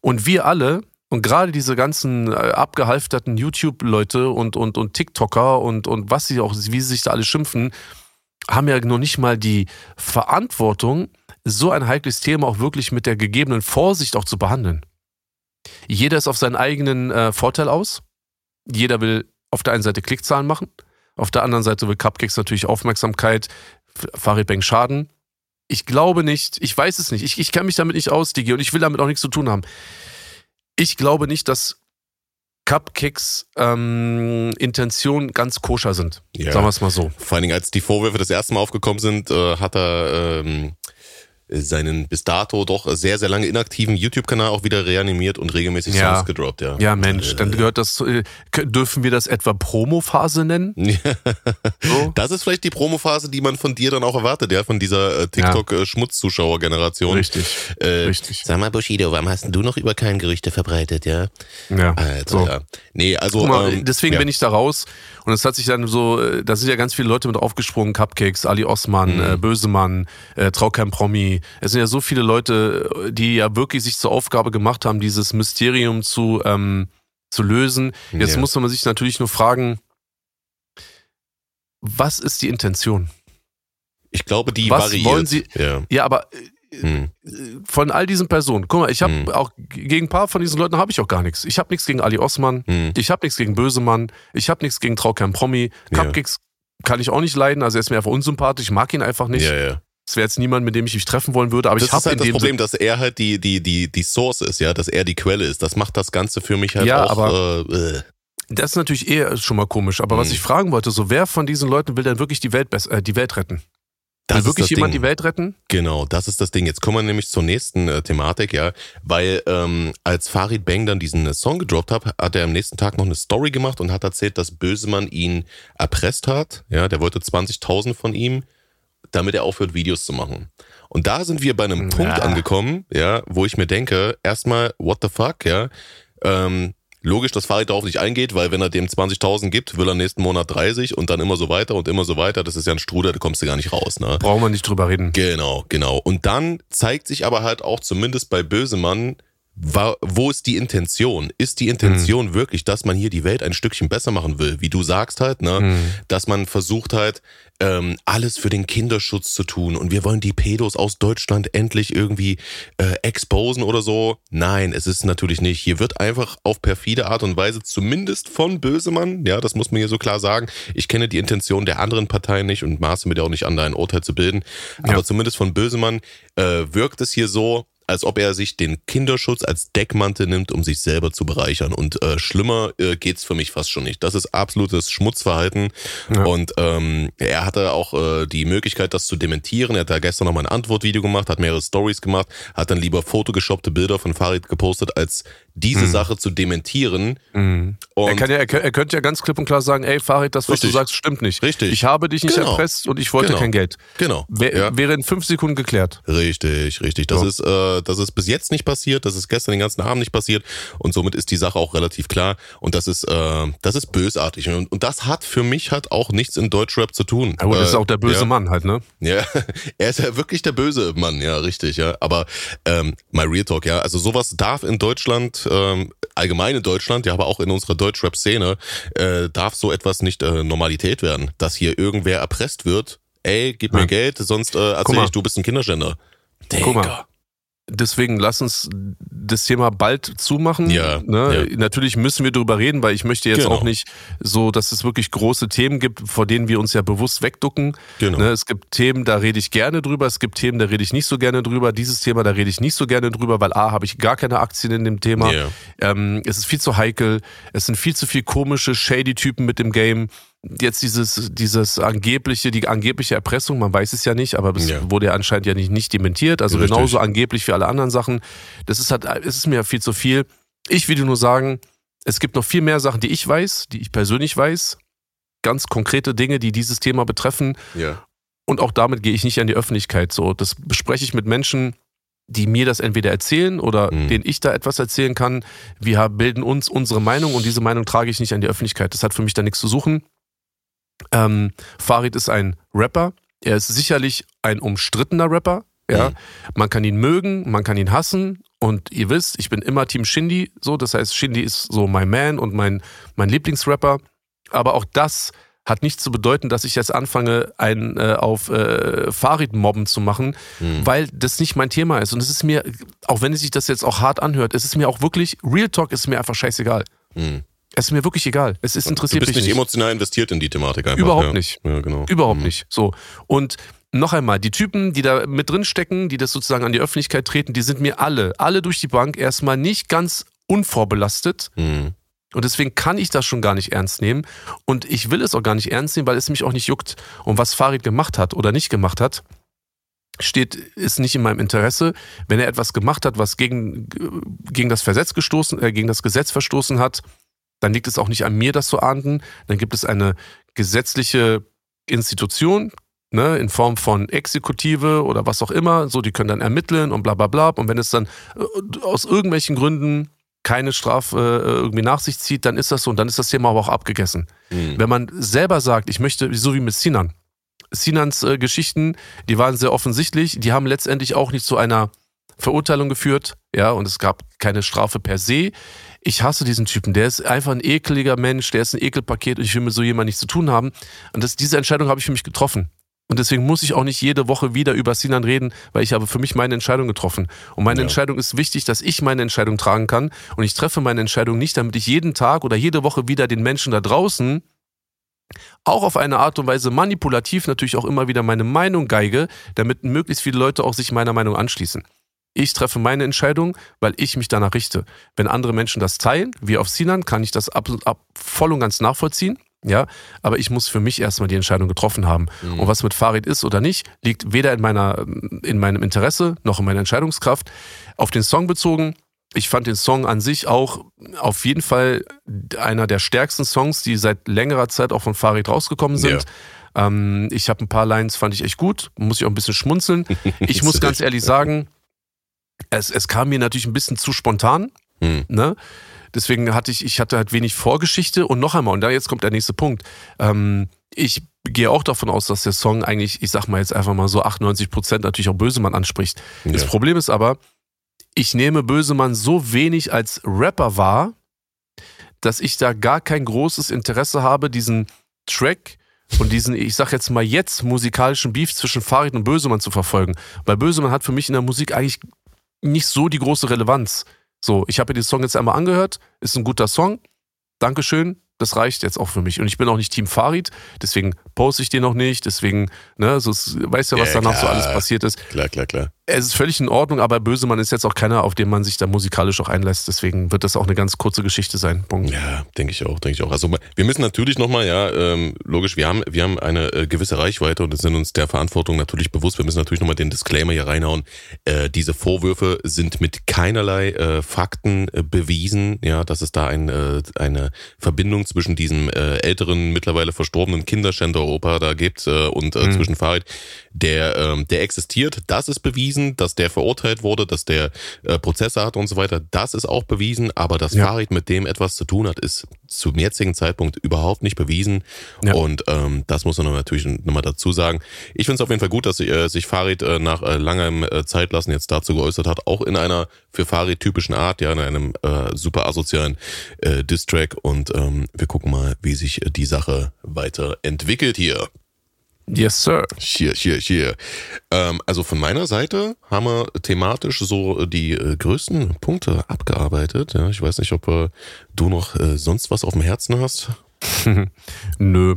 Und wir alle, und gerade diese ganzen äh, abgehalfterten YouTube-Leute und, und, und TikToker und, und was sie auch, wie sie sich da alle schimpfen, haben ja noch nicht mal die Verantwortung, so ein heikles Thema auch wirklich mit der gegebenen Vorsicht auch zu behandeln. Jeder ist auf seinen eigenen äh, Vorteil aus. Jeder will auf der einen Seite Klickzahlen machen, auf der anderen Seite will Cupcakes natürlich Aufmerksamkeit, Farid Bang Schaden. Ich glaube nicht, ich weiß es nicht, ich, ich kenne mich damit nicht aus, Digi, und ich will damit auch nichts zu tun haben. Ich glaube nicht, dass Cupcakes ähm, Intentionen ganz koscher sind. Ja. Sagen wir es mal so. Vor allen Dingen, als die Vorwürfe das erste Mal aufgekommen sind, äh, hat er ähm, seinen bis dato doch sehr, sehr lange inaktiven YouTube-Kanal auch wieder reanimiert und regelmäßig Ja. Songs gedroppt, ja. Ja, Mensch, dann gehört das, äh, dürfen wir das etwa Promophase nennen? So? Das ist vielleicht die Promophase, die man von dir dann auch erwartet, ja, von dieser äh, TikTok-Schmutzzuschauer-Generation. Richtig, Äh, richtig. Sag mal, Bushido, warum hast denn du noch über kein Gerüchte verbreitet, ja? Ja. Alter, So. ja. Nee, also. Guck mal, ähm, deswegen ja. bin ich da raus. Und es hat sich dann so, äh, da sind ja ganz viele Leute mit aufgesprungen, Cupcakes, Ali Osman, Mhm. äh, Bösemann, äh, Traukeim Promi. Es sind ja so viele Leute, äh, die ja wirklich sich zur Aufgabe gemacht haben, dieses Mysterium zu, ähm, zu lösen. Jetzt Ja. muss man sich natürlich nur fragen, was ist die Intention? Ich glaube, die Was variiert. wollen Sie- Ja. Ja, aber Hm. von all diesen Personen, guck mal, ich habe Hm. auch gegen ein paar von diesen Leuten habe ich auch gar nichts. Ich habe nichts gegen Ali Osman, Hm. ich habe nichts gegen Bösemann, ich habe nichts gegen Traukern Promi. Ja. Cupcakes kann ich auch nicht leiden, also er ist mir einfach unsympathisch, ich mag ihn einfach nicht. Ja, ja. Es wäre jetzt niemand, mit dem ich mich treffen wollen würde, aber Das ich habe halt das Problem, dass er halt die, die, die, die Source ist, ja, dass er die Quelle ist. Das macht das Ganze für mich halt Ja, auch. aber- äh, äh. das ist natürlich eher schon mal komisch, aber was Hm. ich fragen wollte, so wer von diesen Leuten will denn wirklich die Welt, äh, die Welt retten? Das will wirklich jemand Ding. die Welt retten? Genau, das ist das Ding. Jetzt kommen wir nämlich zur nächsten äh, Thematik, ja, weil ähm, als Farid Bang dann diesen äh, Song gedroppt hat, hat er am nächsten Tag noch eine Story gemacht und hat erzählt, dass Bösemann ihn erpresst hat. Ja, der wollte 20.000 von ihm, damit er aufhört, Videos zu machen. Und da sind wir bei einem Ja. Punkt angekommen, ja, wo ich mir denke, erstmal, what the fuck, ja. Ähm, logisch, dass Farid darauf nicht eingeht, weil wenn er dem 20.000 gibt, will er nächsten Monat 30 und dann immer so weiter und immer so weiter. Das ist ja ein Strudel, da kommst du gar nicht raus, ne? Brauchen wir nicht drüber reden. Genau, genau. Und dann zeigt sich aber halt auch zumindest bei Bösemann, wo ist die Intention? Ist die Intention mhm. wirklich, dass man hier die Welt ein Stückchen besser machen will, wie du sagst halt, ne? Mhm. Dass man versucht halt, ähm, alles für den Kinderschutz zu tun und wir wollen die Pedos aus Deutschland endlich irgendwie äh, exposen oder so. Nein, es ist natürlich nicht. Hier wird einfach auf perfide Art und Weise, zumindest von Bösemann, ja, das muss man hier so klar sagen. Ich kenne die Intention der anderen Parteien nicht und maße mir da auch nicht an, da ein Urteil zu bilden. Aber ja. zumindest von Bösemann äh, wirkt es hier so, als ob er sich den Kinderschutz als Deckmantel nimmt, um sich selber zu bereichern. Und äh, schlimmer äh, geht's für mich fast schon nicht. Das ist absolutes Schmutzverhalten. Ja. Und ähm, er hatte auch äh, die Möglichkeit, das zu dementieren. Er hat da gestern noch mal ein Antwortvideo gemacht, hat mehrere Stories gemacht, hat dann lieber photoshoppte Bilder von Farid gepostet, als diese mhm. Sache zu dementieren. Mhm. er, kann ja, er, er, könnte ja ganz klipp und klar sagen, ey Farid, das, was Richtig. du sagst, stimmt nicht. Richtig. Ich habe dich nicht genau. erpresst und ich wollte genau. kein Geld. Genau. Wär, ja. Wäre in fünf Sekunden geklärt. Richtig, richtig. Das, ja. ist, äh, das ist bis jetzt nicht passiert, das ist gestern den ganzen Abend nicht passiert und somit ist die Sache auch relativ klar und das ist, äh, das ist bösartig und, und das hat für mich halt auch nichts in Deutschrap zu tun. Aber äh, das ist auch der böse. Mann halt, ne? Ja, er ist ja wirklich der böse Mann, ja, richtig, ja. Aber ähm, my Real Talk, ja, also sowas darf in Deutschland ähm, allgemein in Deutschland, ja, aber auch in unserer Deutschrap-Szene, äh, darf so etwas nicht äh, Normalität werden, dass hier irgendwer erpresst wird. Ey, gib mir. Geld, sonst äh, erzähl ich, du bist ein Kinderschänder. Mal, deswegen lass uns das Thema bald zumachen. Ja, ne? ja. Natürlich müssen wir darüber reden, weil ich möchte jetzt genau. auch nicht so, dass es wirklich große Themen gibt, vor denen wir uns ja bewusst wegducken. Genau. Ne? Es gibt Themen, da rede ich gerne drüber. Es gibt Themen, da rede ich nicht so gerne drüber. Dieses Thema, da rede ich nicht so gerne drüber, weil A, habe ich gar keine Aktien in dem Thema. Ja. Ähm, es ist viel zu heikel. Es sind viel zu viel komische, shady Typen mit dem Game jetzt dieses, dieses angebliche, die angebliche Erpressung, man weiß es ja nicht, aber es ja. wurde ja anscheinend ja nicht, nicht dementiert, also Richtig. genauso angeblich wie alle anderen Sachen. Das ist halt, es ist mir viel zu viel. Ich will dir nur sagen, es gibt noch viel mehr Sachen, die ich weiß, die ich persönlich weiß. Ganz konkrete Dinge, die dieses Thema betreffen. Ja. Und auch damit gehe ich nicht an die Öffentlichkeit. So, das bespreche ich mit Menschen, die mir das entweder erzählen oder mhm. denen ich da etwas erzählen kann. Wir bilden uns unsere Meinung und diese Meinung trage ich nicht an die Öffentlichkeit. Das hat für mich da nichts zu suchen. Ähm, Farid ist ein Rapper. Er ist sicherlich ein umstrittener Rapper. Ja, mhm. man kann ihn mögen, man kann ihn hassen. Und ihr wisst, ich bin immer Team Shindy. So, das heißt, Shindy ist so mein Man und mein, mein Lieblingsrapper. Aber auch das hat nicht zu bedeuten, dass ich jetzt anfange, einen äh, auf äh, Farid-Mobben zu machen, mhm. weil das nicht mein Thema ist. Und es ist mir, auch wenn es sich das jetzt auch hart anhört, es ist mir auch wirklich, Real Talk ist mir einfach scheißegal. Mhm. Es ist mir wirklich egal. Es ist interessiert mich nicht. Du bist nicht emotional investiert in die Thematik einfach. Überhaupt ja. nicht. Ja, genau. Überhaupt mhm. nicht. So. Und noch einmal, die Typen, die da mit drin stecken, die das sozusagen an die Öffentlichkeit treten, die sind mir alle, alle durch die Bank erstmal nicht ganz unvorbelastet. Mhm. Und deswegen kann ich das schon gar nicht ernst nehmen. Und ich will es auch gar nicht ernst nehmen, weil es mich auch nicht juckt. Und was Farid gemacht hat oder nicht gemacht hat, steht, ist nicht in meinem Interesse. Wenn er etwas gemacht hat, was gegen, gegen das Gesetz gestoßen, äh, gegen das Gesetz verstoßen hat, dann liegt es auch nicht an mir, das zu ahnden. Dann gibt es eine gesetzliche Institution, ne, in Form von Exekutive oder was auch immer. So, die können dann ermitteln und bla bla bla. Und wenn es dann äh, aus irgendwelchen Gründen keine Strafe äh, irgendwie nach sich zieht, dann ist das so und dann ist das Thema aber auch abgegessen. Mhm. Wenn man selber sagt, ich möchte, so wie mit Sinan. Sinans äh, Geschichten, die waren sehr offensichtlich, die haben letztendlich auch nicht zu einer Verurteilung geführt, ja, und es gab keine Strafe per se ich hasse diesen Typen. Der ist einfach ein ekeliger Mensch, der ist ein Ekelpaket und ich will mit so jemandem nichts zu tun haben. Und das, diese Entscheidung habe ich für mich getroffen. Und deswegen muss ich auch nicht jede Woche wieder über Sinan reden, weil ich habe für mich meine Entscheidung getroffen. Und meine ja. Entscheidung ist wichtig, dass ich meine Entscheidung tragen kann. Und ich treffe meine Entscheidung nicht, damit ich jeden Tag oder jede Woche wieder den Menschen da draußen auch auf eine Art und Weise manipulativ natürlich auch immer wieder meine Meinung geige, damit möglichst viele Leute auch sich meiner Meinung anschließen. Ich treffe meine Entscheidung, weil ich mich danach richte. Wenn andere Menschen das teilen, wie auf Sinan, kann ich das ab, ab voll und ganz nachvollziehen. Ja, aber ich muss für mich erstmal die Entscheidung getroffen haben. Mhm. Und was mit Farid ist oder nicht, liegt weder in meiner, in meinem Interesse noch in meiner Entscheidungskraft. Auf den Song bezogen, ich fand den Song an sich auch auf jeden Fall einer der stärksten Songs, die seit längerer Zeit auch von Farid rausgekommen sind. Ja. Ähm, ich habe ein paar Lines, fand ich echt gut, muss ich auch ein bisschen schmunzeln. Ich muss ganz ehrlich sagen, es, es kam mir natürlich ein bisschen zu spontan. Hm. Ne? Deswegen hatte ich, ich hatte halt wenig Vorgeschichte und noch einmal, und da jetzt kommt der nächste Punkt. Ähm, ich gehe auch davon aus, dass der Song eigentlich, ich sag mal jetzt einfach mal so 98 Prozent natürlich auch Bösemann anspricht. Ja. Das Problem ist aber, ich nehme Bösemann so wenig als Rapper wahr, dass ich da gar kein großes Interesse habe, diesen Track und diesen, ich sag jetzt mal jetzt, musikalischen Beef zwischen Farid und Bösemann zu verfolgen. Weil Bösemann hat für mich in der Musik eigentlich nicht so die große Relevanz. So, ich habe mir den Song jetzt einmal angehört, ist ein guter Song. Dankeschön, das reicht jetzt auch für mich. Und ich bin auch nicht Team Farid, deswegen poste ich den noch nicht, deswegen, ne, so, weißt ja, was ja, danach so alles passiert ist. Klar, klar, klar. Es ist völlig in Ordnung, aber Bösemann ist jetzt auch keiner, auf den man sich da musikalisch auch einlässt. Deswegen wird das auch eine ganz kurze Geschichte sein. Punkt. Ja, denke ich auch, denke ich auch. Also wir müssen natürlich nochmal, ja, ähm, logisch, wir haben, wir haben eine äh, gewisse Reichweite und sind uns der Verantwortung natürlich bewusst. Wir müssen natürlich nochmal den Disclaimer hier reinhauen. Äh, diese Vorwürfe sind mit keinerlei äh, Fakten äh, bewiesen, ja, dass es da ein, äh, eine Verbindung zwischen diesem äh, älteren, mittlerweile verstorbenen Kinderschänder-Opa da gibt äh, und äh, mhm. zwischen Farid, der, äh, der existiert. Das ist bewiesen, dass der verurteilt wurde, dass der äh, Prozesse hat und so weiter. Das ist auch bewiesen, aber dass ja. Farid mit dem etwas zu tun hat, ist zum jetzigen Zeitpunkt überhaupt nicht bewiesen. Ja. Und ähm, das muss man natürlich nochmal dazu sagen. Ich finde es auf jeden Fall gut, dass äh, sich Farid äh, nach äh, langem äh, Zeitlassen jetzt dazu geäußert hat, auch in einer für Farid typischen Art, ja, in einem äh, super asozialen äh, Distrack. Und ähm, wir gucken mal, wie sich die Sache weiterentwickelt hier. Yes, sir. Hier, hier, hier. Ähm, also von meiner Seite haben wir thematisch so die äh, größten Punkte abgearbeitet. Ja, ich weiß nicht, ob äh, du noch äh, sonst was auf dem Herzen hast. Nö.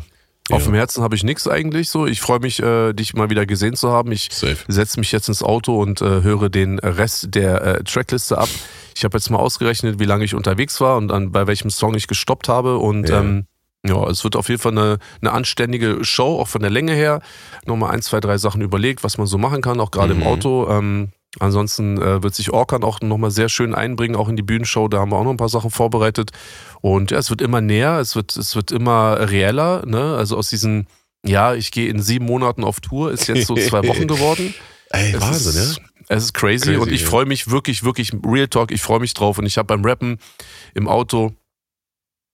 Ja. Auf dem Herzen habe ich nichts eigentlich so. Ich freue mich, äh, dich mal wieder gesehen zu haben. Ich setze mich jetzt ins Auto und äh, höre den Rest der äh, Trackliste ab. Ich habe jetzt mal ausgerechnet, wie lange ich unterwegs war und an, bei welchem Song ich gestoppt habe. Und ja. ähm, ja, es wird auf jeden Fall eine, eine anständige Show, auch von der Länge her. Nochmal ein, zwei, drei Sachen überlegt, was man so machen kann, auch gerade mhm. im Auto. Ähm, ansonsten äh, wird sich Orkan auch nochmal sehr schön einbringen, auch in die Bühnenshow. Da haben wir auch noch ein paar Sachen vorbereitet. Und ja, es wird immer näher, es wird, es wird immer reeller. Ne? Also aus diesen, ja, ich gehe in sieben Monaten auf Tour, ist jetzt so zwei Wochen geworden. Ey, Wahnsinn, ist, ja? Es ist crazy, crazy und ich ja. freue mich wirklich, wirklich, Real Talk, ich freue mich drauf. Und ich habe beim Rappen im Auto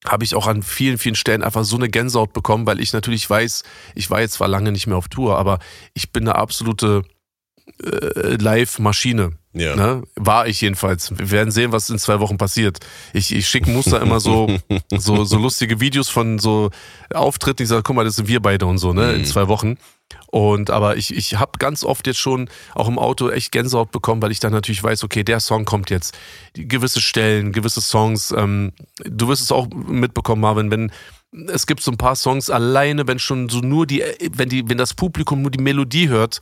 habe ich auch an vielen, vielen Stellen einfach so eine Gänsehaut bekommen, weil ich natürlich weiß, ich war jetzt zwar lange nicht mehr auf Tour, aber ich bin eine absolute äh, Live-Maschine. Ja. Ne? War ich jedenfalls. Wir werden sehen, was in zwei Wochen passiert. Ich, ich schicke Muster immer so, so, so lustige Videos von so Auftritten. Ich sage, guck mal, das sind wir beide und so, ne? In mhm. zwei Wochen. Und aber ich, ich habe ganz oft jetzt schon auch im Auto echt Gänsehaut bekommen, weil ich dann natürlich weiß, okay, der Song kommt jetzt. Gewisse Stellen, gewisse Songs. Ähm, du wirst es auch mitbekommen, Marvin, wenn es gibt so ein paar Songs alleine, wenn schon so nur die, wenn die, wenn das Publikum nur die Melodie hört,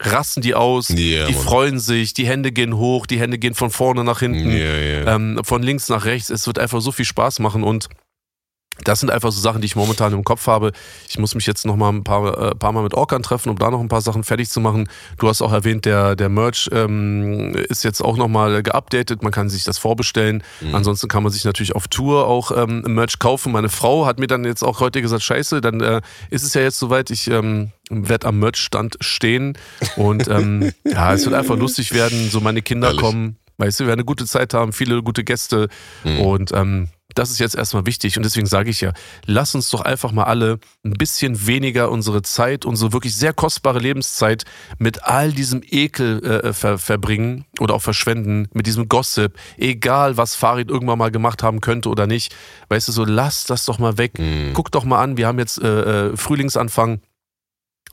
rasten die aus, yeah, die Mann. freuen sich, die Hände gehen hoch, die Hände gehen von vorne nach hinten, yeah, yeah. Ähm, von links nach rechts. Es wird einfach so viel Spaß machen und das sind einfach so Sachen, die ich momentan im Kopf habe. Ich muss mich jetzt noch mal ein paar, äh, paar Mal mit Orkan treffen, um da noch ein paar Sachen fertig zu machen. Du hast auch erwähnt, der, der Merch ähm, ist jetzt auch noch mal geupdatet. Man kann sich das vorbestellen. Mhm. Ansonsten kann man sich natürlich auf Tour auch ähm, Merch kaufen. Meine Frau hat mir dann jetzt auch heute gesagt, scheiße, dann äh, ist es ja jetzt soweit. Ich ähm, werde am Merchstand stehen und ähm, ja, es wird einfach lustig werden. So meine Kinder Ehrlich? kommen, weißt du, wir werden eine gute Zeit haben, viele gute Gäste mhm. und ähm, das ist jetzt erstmal wichtig und deswegen sage ich ja, lass uns doch einfach mal alle ein bisschen weniger unsere Zeit, unsere wirklich sehr kostbare Lebenszeit mit all diesem Ekel äh, ver verbringen oder auch verschwenden, mit diesem Gossip, egal was Farid irgendwann mal gemacht haben könnte oder nicht. Weißt du, so lass das doch mal weg. Mhm. Guck doch mal an, wir haben jetzt äh, äh Frühlingsanfang.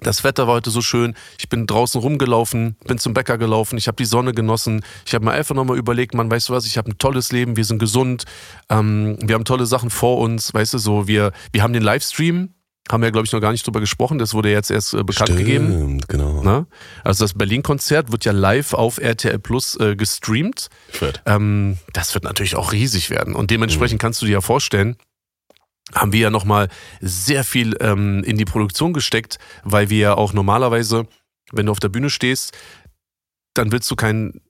Das Wetter war heute so schön. Ich bin draußen rumgelaufen, bin zum Bäcker gelaufen, ich habe die Sonne genossen. Ich habe mir einfach nochmal überlegt, man, weißt du was, ich habe ein tolles Leben, wir sind gesund, ähm, wir haben tolle Sachen vor uns, weißt du, so, wir, wir haben den Livestream, haben wir, glaube ich, noch gar nicht drüber gesprochen. Das wurde jetzt erst äh, bekannt Stimmt, gegeben. genau. Na? Also das Berlin-Konzert wird ja live auf RTL Plus äh, gestreamt. Ähm, das wird natürlich auch riesig werden. Und dementsprechend mhm. kannst du dir ja vorstellen, haben wir ja nochmal sehr viel ähm, in die Produktion gesteckt, weil wir ja auch normalerweise, wenn du auf der Bühne stehst, dann willst du kein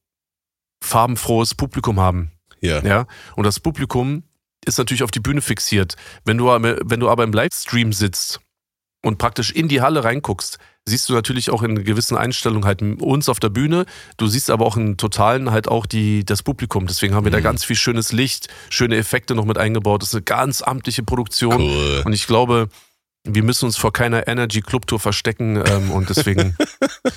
farbenfrohes Publikum haben. Ja. ja. Und das Publikum ist natürlich auf die Bühne fixiert. Wenn du, wenn du aber im Livestream sitzt und praktisch in die Halle reinguckst, siehst du natürlich auch in gewissen Einstellungen halt uns auf der Bühne. Du siehst aber auch in Totalen halt auch die, das Publikum. Deswegen haben wir mhm. da ganz viel schönes Licht, schöne Effekte noch mit eingebaut. Das ist eine ganz amtliche Produktion. Cool. Und ich glaube, wir müssen uns vor keiner Energy Club Tour verstecken ähm, und deswegen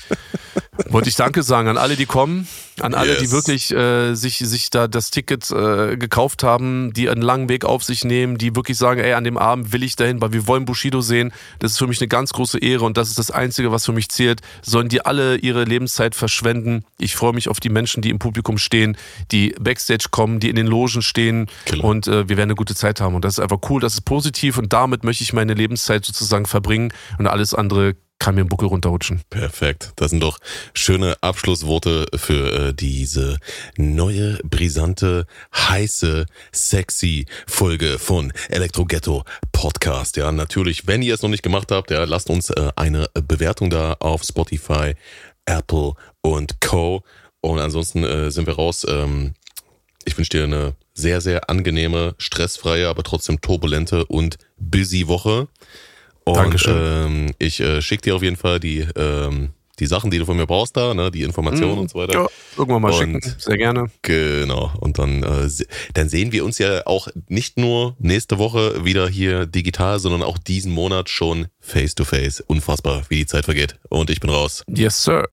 Wollte ich Danke sagen an alle, die kommen, an alle, yes. die wirklich äh, sich, sich da das Ticket äh, gekauft haben, die einen langen Weg auf sich nehmen, die wirklich sagen, ey, an dem Abend will ich dahin, weil wir wollen Bushido sehen. Das ist für mich eine ganz große Ehre und das ist das Einzige, was für mich zählt. Sollen die alle ihre Lebenszeit verschwenden? Ich freue mich auf die Menschen, die im Publikum stehen, die Backstage kommen, die in den Logen stehen Klar. und äh, wir werden eine gute Zeit haben. Und das ist einfach cool, das ist positiv und damit möchte ich meine Lebenszeit sozusagen verbringen und alles andere kann mir einen Buckel runterrutschen. Perfekt. Das sind doch schöne Abschlussworte für äh, diese neue, brisante, heiße, sexy Folge von Elektro Ghetto Podcast. Ja, natürlich, wenn ihr es noch nicht gemacht habt, ja, lasst uns äh, eine Bewertung da auf Spotify, Apple und Co. Und ansonsten äh, sind wir raus. Ähm, ich wünsche dir eine sehr, sehr angenehme, stressfreie, aber trotzdem turbulente und busy Woche. Und Dankeschön. Ähm, ich äh, schicke dir auf jeden Fall die, ähm, die Sachen, die du von mir brauchst da, ne, die Informationen mm, und so weiter. Ja, irgendwann mal und, schicken. Sehr gerne. Genau. Und dann, äh, dann sehen wir uns ja auch nicht nur nächste Woche wieder hier digital, sondern auch diesen Monat schon face to face. Unfassbar, wie die Zeit vergeht. Und ich bin raus. Yes, sir.